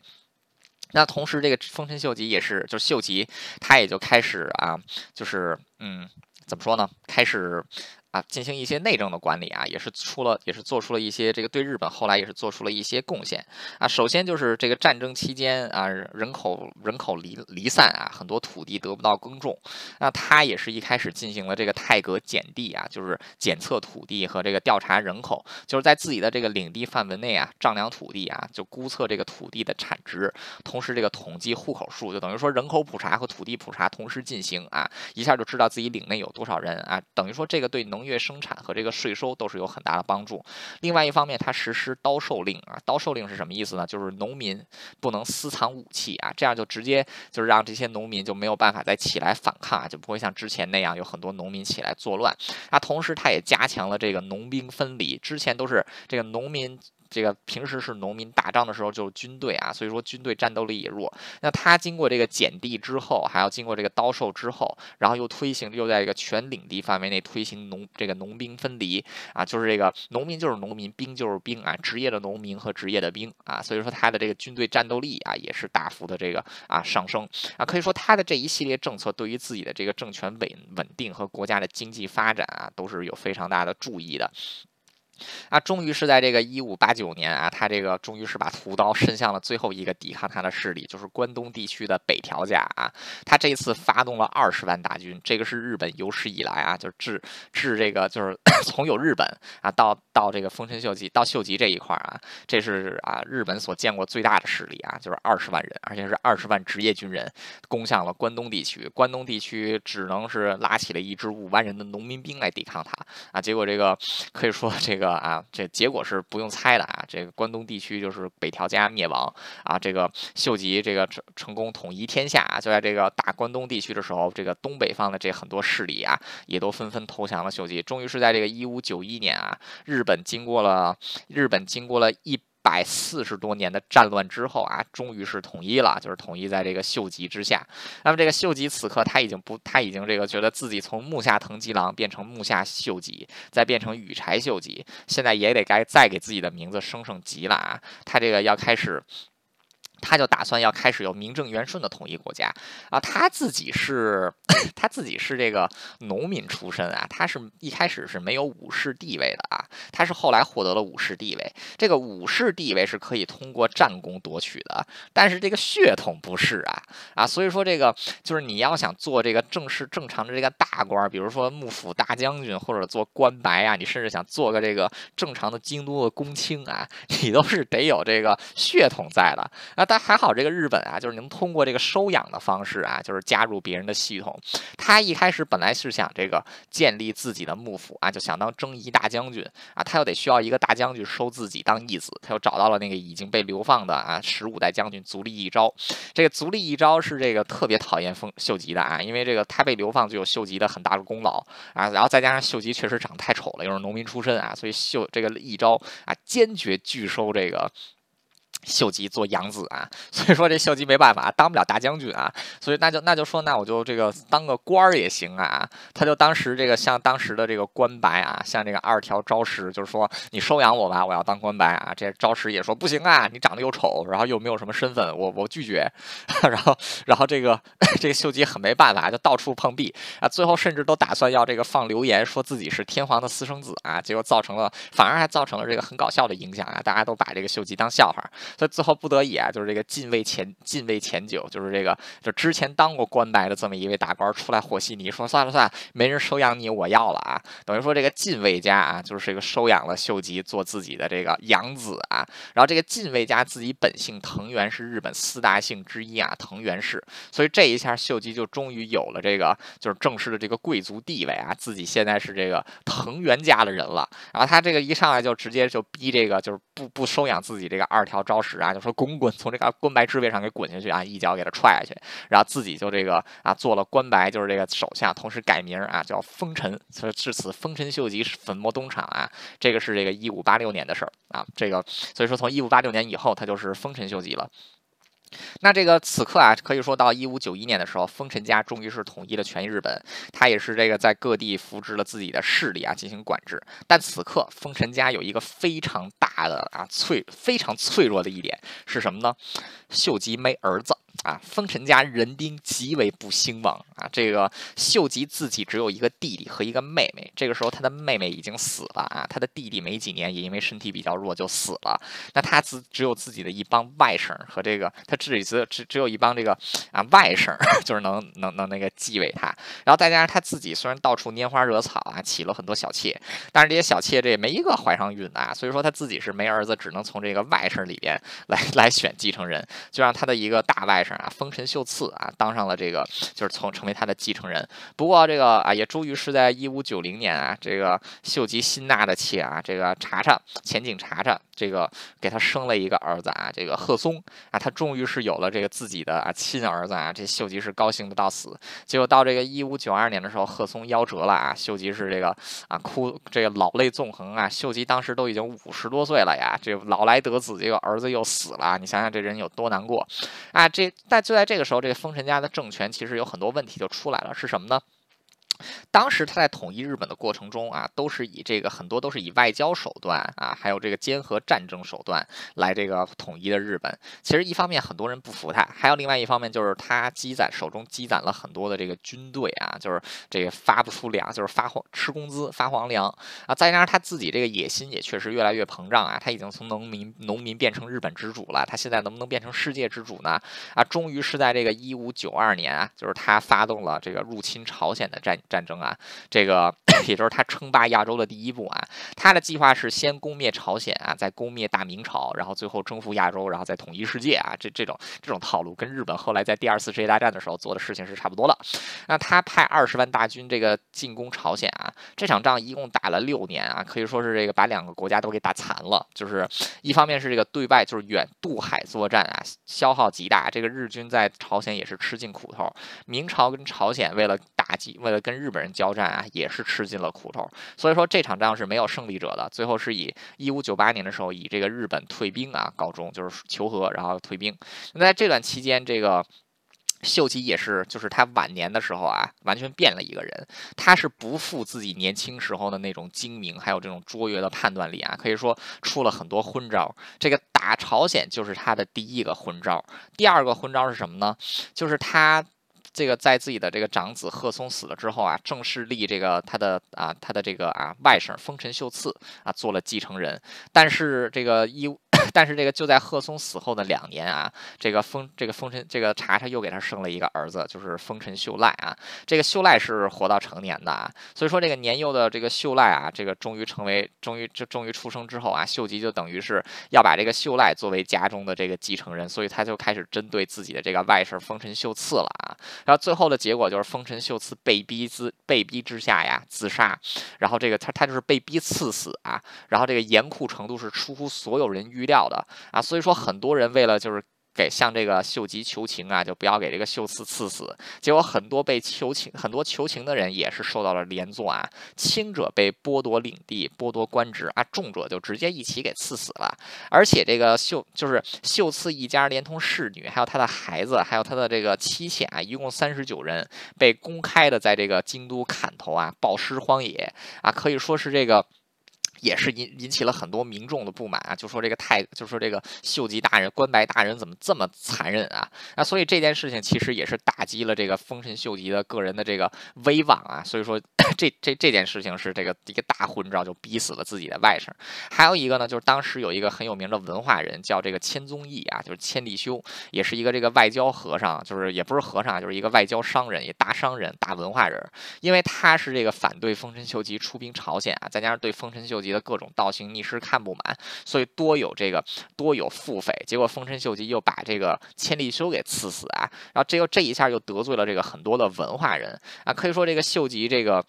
那同时，这个丰臣秀吉也是，就是秀吉，他也就开始啊，就是嗯，怎么说呢？开始。啊，进行一些内政的管理啊，也是出了，也是做出了一些这个对日本后来也是做出了一些贡献啊。首先就是这个战争期间啊，人口人口离离散啊，很多土地得不到耕种，那他也是一开始进行了这个泰阁检地啊，就是检测土地和这个调查人口，就是在自己的这个领地范围内啊，丈量土地啊，就估测这个土地的产值，同时这个统计户口数，就等于说人口普查和土地普查同时进行啊，一下就知道自己领内有多少人啊，等于说这个对农月生产和这个税收都是有很大的帮助。另外一方面，它实施刀授令啊，刀授令是什么意思呢？就是农民不能私藏武器啊，这样就直接就是让这些农民就没有办法再起来反抗啊，就不会像之前那样有很多农民起来作乱。那，同时它也加强了这个农兵分离，之前都是这个农民。这个平时是农民打仗的时候就是军队啊，所以说军队战斗力也弱。那他经过这个减地之后，还要经过这个刀授之后，然后又推行，又在一个全领地范围内推行农这个农兵分离啊，就是这个农民就是农民，兵就是兵啊，职业的农民和职业的兵啊，所以说他的这个军队战斗力啊也是大幅的这个啊上升啊，可以说他的这一系列政策对于自己的这个政权稳稳定和国家的经济发展啊都是有非常大的注意的。啊，终于是在这个一五八九年啊，他这个终于是把屠刀伸向了最后一个抵抗他的势力，就是关东地区的北条家啊。他这一次发动了二十万大军，这个是日本有史以来啊，就是治治这个就是 *coughs* 从有日本啊到到这个丰臣秀吉到秀吉这一块啊，这是啊日本所见过最大的势力啊，就是二十万人，而且是二十万职业军人攻向了关东地区。关东地区只能是拉起了一支五万人的农民兵来抵抗他啊，结果这个可以说这个。啊，这结果是不用猜的啊！这个关东地区就是北条家灭亡啊，这个秀吉这个成成功统一天下啊，就在这个打关东地区的时候，这个东北方的这很多势力啊，也都纷纷投降了秀吉。终于是在这个一五九一年啊，日本经过了日本经过了一。百四十多年的战乱之后啊，终于是统一了，就是统一在这个秀吉之下。那么这个秀吉此刻他已经不，他已经这个觉得自己从木下藤吉郎变成木下秀吉，再变成羽柴秀吉，现在也得该再给自己的名字升升级了啊！他这个要开始。他就打算要开始有名正言顺的统一国家啊，他自己是 *coughs* 他自己是这个农民出身啊，他是一开始是没有武士地位的啊，他是后来获得了武士地位。这个武士地位是可以通过战功夺取的，但是这个血统不是啊啊，所以说这个就是你要想做这个正式正常的这个大官，比如说幕府大将军或者做官白啊，你甚至想做个这个正常的京都的公卿啊，你都是得有这个血统在的啊。但还好，这个日本啊，就是能通过这个收养的方式啊，就是加入别人的系统。他一开始本来是想这个建立自己的幕府啊，就想当征夷大将军啊，他又得需要一个大将军收自己当义子，他又找到了那个已经被流放的啊十五代将军足利义昭。这个足利义昭是这个特别讨厌丰秀吉的啊，因为这个他被流放就有秀吉的很大的功劳啊，然后再加上秀吉确实长得太丑了，又是农民出身啊，所以秀这个义昭啊坚决拒收这个。秀吉做养子啊，*laughs* 所以说这秀吉没办法，当不了大将军啊，所以那就那就说那我就这个当个官儿也行啊。他就当时这个像当时的这个官白啊，像这个二条昭实，就是说你收养我吧，我要当官白啊。这昭实也说不行啊，你长得又丑，然后又没有什么身份，我我拒绝。*laughs* 然后然后这个 *laughs* 这个秀吉很没办法，就到处碰壁啊，最后甚至都打算要这个放流言，说自己是天皇的私生子啊，结果造成了反而还造成了这个很搞笑的影响啊，大家都把这个秀吉当笑话。所以最后不得已啊，就是这个近卫前近卫前九，就是这个就之前当过官白的这么一位大官出来和稀泥，说算了算了，没人收养你，我要了啊。等于说这个近卫家啊，就是这个收养了秀吉做自己的这个养子啊。然后这个近卫家自己本姓藤原，是日本四大姓之一啊，藤原氏。所以这一下秀吉就终于有了这个就是正式的这个贵族地位啊，自己现在是这个藤原家的人了。然后他这个一上来就直接就逼这个就是不不收养自己这个二条昭。时啊，就说滚滚从这个关白之位上给滚下去啊，一脚给他踹下去，然后自己就这个啊做了关白，就是这个手下，同时改名啊叫丰臣，所以至此丰臣秀吉粉墨登场啊，这个是这个一五八六年的事儿啊，这个所以说从一五八六年以后，他就是丰臣秀吉了。那这个此刻啊，可以说到一五九一年的时候，丰臣家终于是统一了全日本，他也是这个在各地扶植了自己的势力啊，进行管制。但此刻丰臣家有一个非常大的啊脆非常脆弱的一点是什么呢？秀吉没儿子。啊，丰臣家人丁极为不兴旺啊！这个秀吉自己只有一个弟弟和一个妹妹，这个时候他的妹妹已经死了啊，他的弟弟没几年也因为身体比较弱就死了。那他自只有自己的一帮外甥和这个他自己只只只有一帮这个啊外甥，*laughs* 就是能能能那个继位他。然后再加上他自己虽然到处拈花惹草啊，起了很多小妾，但是这些小妾这也没一个怀上孕的啊，所以说他自己是没儿子，只能从这个外甥里边来来选继承人，就让他的一个大外甥。啊，丰臣秀次啊，当上了这个，就是从成为他的继承人。不过这个啊，也终于是在一五九零年啊，这个秀吉新纳的妾啊，这个查查前景查查，这个给他生了一个儿子啊，这个贺松啊，他终于是有了这个自己的啊亲儿子啊，这秀吉是高兴的到死。结果到这个一五九二年的时候，贺松夭折了啊，秀吉是这个啊哭，这个老泪纵横啊。秀吉当时都已经五十多岁了呀，这老来得子，这个儿子又死了，你想想这人有多难过啊！这。但就在这个时候，这个封神家的政权其实有很多问题就出来了，是什么呢？当时他在统一日本的过程中啊，都是以这个很多都是以外交手段啊，还有这个兼合战争手段来这个统一的日本。其实一方面很多人不服他，还有另外一方面就是他积攒手中积攒了很多的这个军队啊，就是这个发不出粮，就是发黄吃工资发黄粮啊。再加上他自己这个野心也确实越来越膨胀啊，他已经从农民农民变成日本之主了。他现在能不能变成世界之主呢？啊，终于是在这个一五九二年啊，就是他发动了这个入侵朝鲜的战。战争啊，这个 *clears throat* 也就是他称霸亚洲的第一步啊。他的计划是先攻灭朝鲜啊，再攻灭大明朝，然后最后征服亚洲，然后再统一世界啊。这这种这种套路跟日本后来在第二次世界大战的时候做的事情是差不多的。那他派二十万大军这个进攻朝鲜啊，这场仗一共打了六年啊，可以说是这个把两个国家都给打残了。就是一方面是这个对外就是远渡海作战啊，消耗极大，这个日军在朝鲜也是吃尽苦头。明朝跟朝鲜为了打击，为了跟日本人交战啊，也是吃尽了苦头，所以说这场仗是没有胜利者的。最后是以一五九八年的时候，以这个日本退兵啊告终，就是求和，然后退兵。那在这段期间，这个秀吉也是，就是他晚年的时候啊，完全变了一个人。他是不负自己年轻时候的那种精明，还有这种卓越的判断力啊，可以说出了很多昏招。这个打朝鲜就是他的第一个昏招，第二个昏招是什么呢？就是他。这个在自己的这个长子贺松死了之后啊，正式立这个他的啊他的这个啊外甥丰臣秀次啊做了继承人，但是这个一。*laughs* 但是这个就在贺松死后的两年啊，这个丰这个丰臣这个查查又给他生了一个儿子，就是丰臣秀赖啊。这个秀赖是活到成年的啊，所以说这个年幼的这个秀赖啊，这个终于成为终于这终于出生之后啊，秀吉就等于是要把这个秀赖作为家中的这个继承人，所以他就开始针对自己的这个外甥丰臣秀次了啊。然后最后的结果就是丰臣秀次被逼自被逼之下呀自杀，然后这个他他就是被逼赐死啊，然后这个严酷程度是出乎所有人预料。要的啊，所以说很多人为了就是给向这个秀吉求情啊，就不要给这个秀次赐死。结果很多被求情，很多求情的人也是受到了连坐啊。轻者被剥夺领地、剥夺官职啊，重者就直接一起给赐死了。而且这个秀就是秀次一家，连同侍女，还有他的孩子，还有他的这个妻妾啊，一共三十九人，被公开的在这个京都砍头啊，暴尸荒野啊，可以说是这个。也是引引起了很多民众的不满啊，就说这个太，就说这个秀吉大人、关白大人怎么这么残忍啊？那所以这件事情其实也是打击了这个丰臣秀吉的个人的这个威望啊。所以说 *clears throat* 这这这件事情是这个一个大混招，就逼死了自己的外甥。还有一个呢，就是当时有一个很有名的文化人叫这个千宗义啊，就是千利休，也是一个这个外交和尚，就是也不是和尚，就是一个外交商人，也大商人、大文化人。因为他是这个反对丰臣秀吉出兵朝鲜啊，再加上对丰臣秀吉。各种倒行逆施看不满，所以多有这个多有腹诽。结果丰臣秀吉又把这个千利休给刺死啊，然后这又这一下又得罪了这个很多的文化人啊，可以说这个秀吉这个。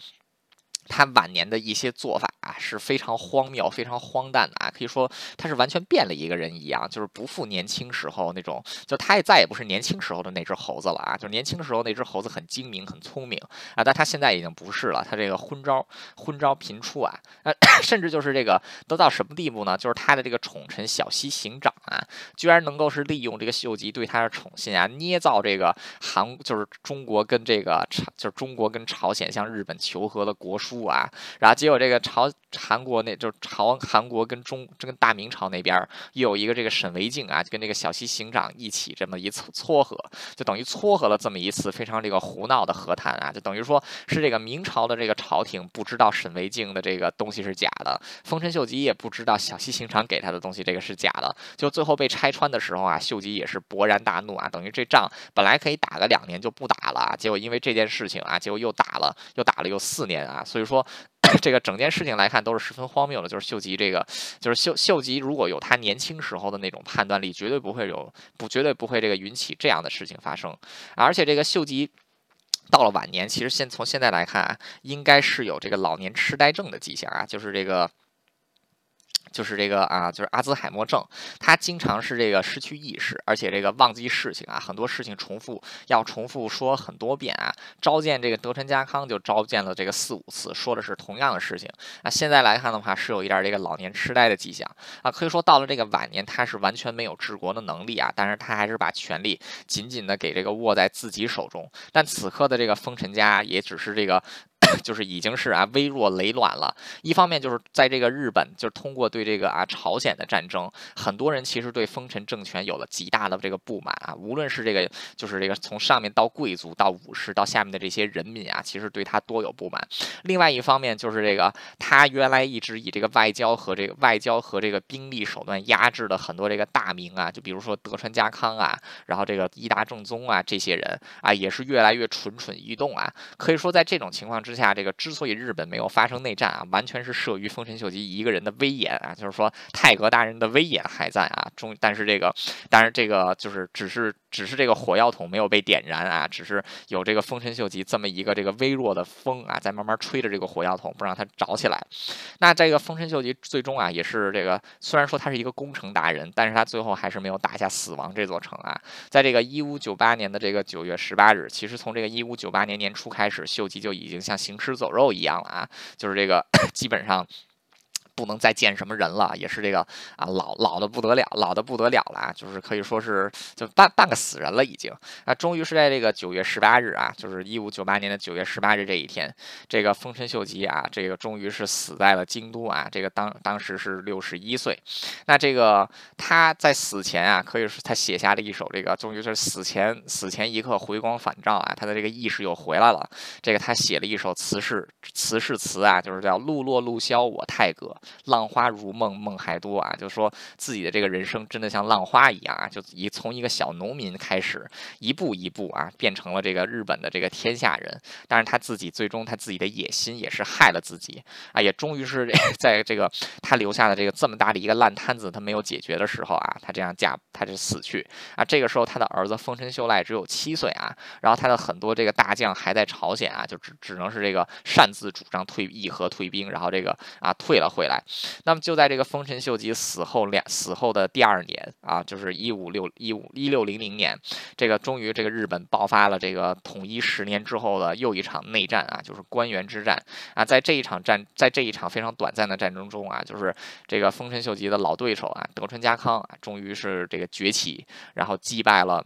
他晚年的一些做法是非常荒谬、非常荒诞的啊，可以说他是完全变了一个人一样，就是不复年轻时候那种，就他也再也不是年轻时候的那只猴子了啊，就是年轻时候那只猴子很精明、很聪明啊，但他现在已经不是了，他这个昏招、昏招频出啊，呃，*clears throat* 甚至就是这个都到什么地步呢？就是他的这个宠臣小西行长啊，居然能够是利用这个秀吉对他的宠信啊，捏造这个韩，就是中国跟这个朝，就是中国跟朝鲜向日本求和的国书。啊，然后结果这个朝韩国那就朝韩国跟中这跟大明朝那边又有一个这个沈惟敬啊，跟这个小西行长一起这么一撮撮合，就等于撮合了这么一次非常这个胡闹的和谈啊，就等于说是这个明朝的这个朝廷不知道沈惟敬的这个东西是假的，丰臣秀吉也不知道小西行长给他的东西这个是假的，就最后被拆穿的时候啊，秀吉也是勃然大怒啊，等于这仗本来可以打个两年就不打了，结果因为这件事情啊，结果又打了，又打了有四年啊，所以说。*coughs* 这个整件事情来看都是十分荒谬的，就是秀吉这个，就是秀秀吉如果有他年轻时候的那种判断力，绝对不会有不绝对不会这个引起这样的事情发生。而且这个秀吉到了晚年，其实现从现在来看啊，应该是有这个老年痴呆症的迹象啊，就是这个。就是这个啊，就是阿兹海默症，他经常是这个失去意识，而且这个忘记事情啊，很多事情重复要重复说很多遍啊。召见这个德川家康就召见了这个四五次，说的是同样的事情啊。现在来看的话，是有一点这个老年痴呆的迹象啊。可以说到了这个晚年，他是完全没有治国的能力啊，但是他还是把权力紧紧的给这个握在自己手中。但此刻的这个丰臣家也只是这个。*coughs* 就是已经是啊微弱累卵了。一方面就是在这个日本，就是通过对这个啊朝鲜的战争，很多人其实对丰臣政权有了极大的这个不满啊。无论是这个就是这个从上面到贵族到武士到下面的这些人民啊，其实对他多有不满。另外一方面就是这个他原来一直以这个外交和这个外交和这个兵力手段压制的很多这个大名啊，就比如说德川家康啊，然后这个伊达正宗啊这些人啊，也是越来越蠢蠢欲动啊。可以说在这种情况之下，这个之所以日本没有发生内战啊，完全是慑于丰臣秀吉一个人的威严啊，就是说太阁大人的威严还在啊。中，但是这个，但是这个就是只是只是这个火药桶没有被点燃啊，只是有这个丰臣秀吉这么一个这个微弱的风啊，在慢慢吹着这个火药桶，不让它着起来。那这个丰臣秀吉最终啊，也是这个虽然说他是一个攻城达人，但是他最后还是没有打下死亡这座城啊。在这个一五九八年的这个九月十八日，其实从这个一五九八年年初开始，秀吉就已经像行尸走肉一样了啊，就是这个 *coughs* 基本上。不能再见什么人了，也是这个啊，老老的不得了，老的不得了了，就是可以说是就半半个死人了已经啊。终于是在这个九月十八日啊，就是一五九八年的九月十八日这一天，这个丰臣秀吉啊，这个终于是死在了京都啊。这个当当时是六十一岁，那这个他在死前啊，可以说他写下了一首这个，终于是死前死前一刻回光返照啊，他的这个意识又回来了。这个他写了一首词是词是词啊，就是叫“路落路消我太阁”。浪花如梦，梦还多啊！就说自己的这个人生真的像浪花一样啊，就一从一个小农民开始，一步一步啊，变成了这个日本的这个天下人。但是他自己最终他自己的野心也是害了自己啊，也终于是 *laughs* 在这个他留下的这个这么大的一个烂摊子他没有解决的时候啊，他这样嫁他就死去啊。这个时候他的儿子丰臣秀赖只有七岁啊，然后他的很多这个大将还在朝鲜啊，就只只能是这个擅自主张退议和退兵，然后这个啊退了回来。那么就在这个丰臣秀吉死后两死后的第二年啊，就是一五六一五一六零零年，这个终于这个日本爆发了这个统一十年之后的又一场内战啊，就是关原之战啊。在这一场战，在这一场非常短暂的战争中啊，就是这个丰臣秀吉的老对手啊，德川家康啊，终于是这个崛起，然后击败了。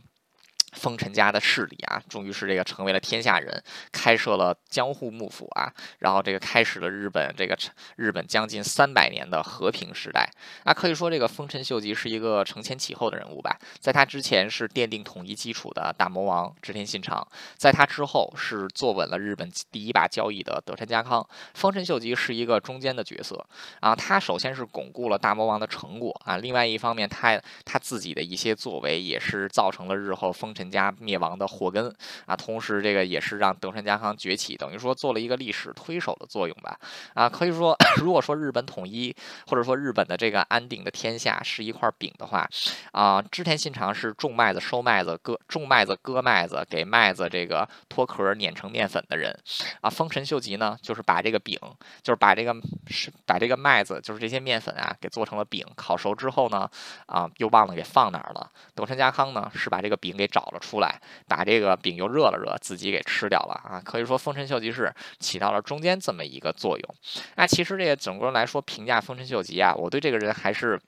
丰臣家的势力啊，终于是这个成为了天下人，开设了江户幕府啊，然后这个开始了日本这个日本将近三百年的和平时代。那可以说，这个丰臣秀吉是一个承前启后的人物吧。在他之前是奠定统一基础的大魔王织田信长，在他之后是坐稳了日本第一把交椅的德川家康。丰臣秀吉是一个中间的角色啊，他首先是巩固了大魔王的成果啊，另外一方面，他他自己的一些作为也是造成了日后丰臣。家灭亡的祸根。啊，同时这个也是让德川家康崛起，等于说做了一个历史推手的作用吧。啊，可以说 *coughs* 如果说日本统一或者说日本的这个安定的天下是一块饼的话啊，织田信长是种麦子收麦子割种麦子割麦子给麦子这个脱壳碾成面粉的人。啊，丰臣秀吉呢就是把这个饼就是把这个是把这个麦子就是这些面粉啊给做成了饼，烤熟之后呢啊又忘了给放哪儿了，德川家康呢是把这个饼给找。了出来，把这个饼又热了热，自己给吃掉了啊！可以说丰臣秀吉是起到了中间这么一个作用。那其实这个整个来说评价丰臣秀吉啊，我对这个人还是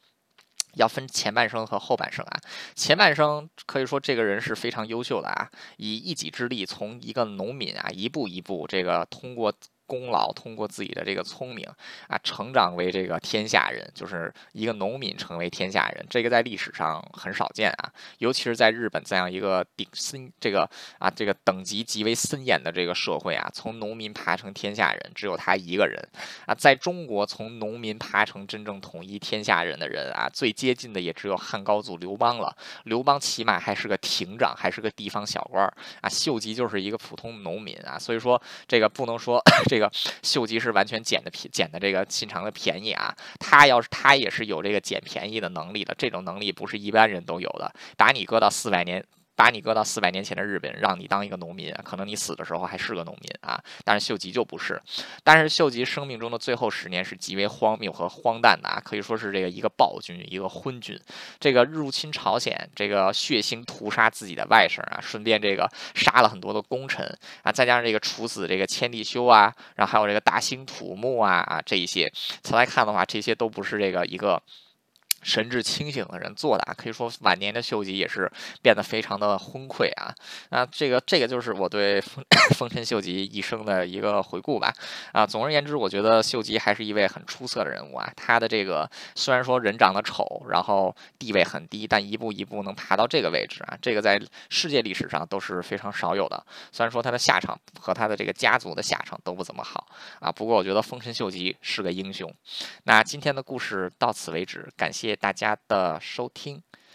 要分前半生和后半生啊。前半生可以说这个人是非常优秀的啊，以一己之力从一个农民啊一步一步这个通过。功劳，通过自己的这个聪明啊，成长为这个天下人，就是一个农民成为天下人，这个在历史上很少见啊，尤其是在日本这样一个顶森这个啊这个等级极为森严的这个社会啊，从农民爬成天下人，只有他一个人。啊，在中国从农民爬成真正统一天下人的人啊，最接近的也只有汉高祖刘邦了，刘邦起码还是个亭长，还是个地方小官儿啊，秀吉就是一个普通农民啊，所以说这个不能说 *coughs* 这个秀吉是完全捡的便捡的这个心肠的便宜啊，他要是他也是有这个捡便宜的能力的，这种能力不是一般人都有的，打你搁到四百年。把你搁到四百年前的日本，让你当一个农民，可能你死的时候还是个农民啊。但是秀吉就不是，但是秀吉生命中的最后十年是极为荒谬和荒诞的啊，可以说是这个一个暴君，一个昏君。这个入侵朝鲜，这个血腥屠杀自己的外甥啊，顺便这个杀了很多的功臣啊，再加上这个处死这个千利休啊，然后还有这个大兴土木啊啊这一些，从来看的话，这些都不是这个一个。神志清醒的人做的啊，可以说晚年的秀吉也是变得非常的昏聩啊。那这个这个就是我对丰 *coughs* 丰臣秀吉一生的一个回顾吧。啊，总而言之，我觉得秀吉还是一位很出色的人物啊。他的这个虽然说人长得丑，然后地位很低，但一步一步能爬到这个位置啊，这个在世界历史上都是非常少有的。虽然说他的下场和他的这个家族的下场都不怎么好啊，不过我觉得丰臣秀吉是个英雄。那今天的故事到此为止，感谢大家的收听。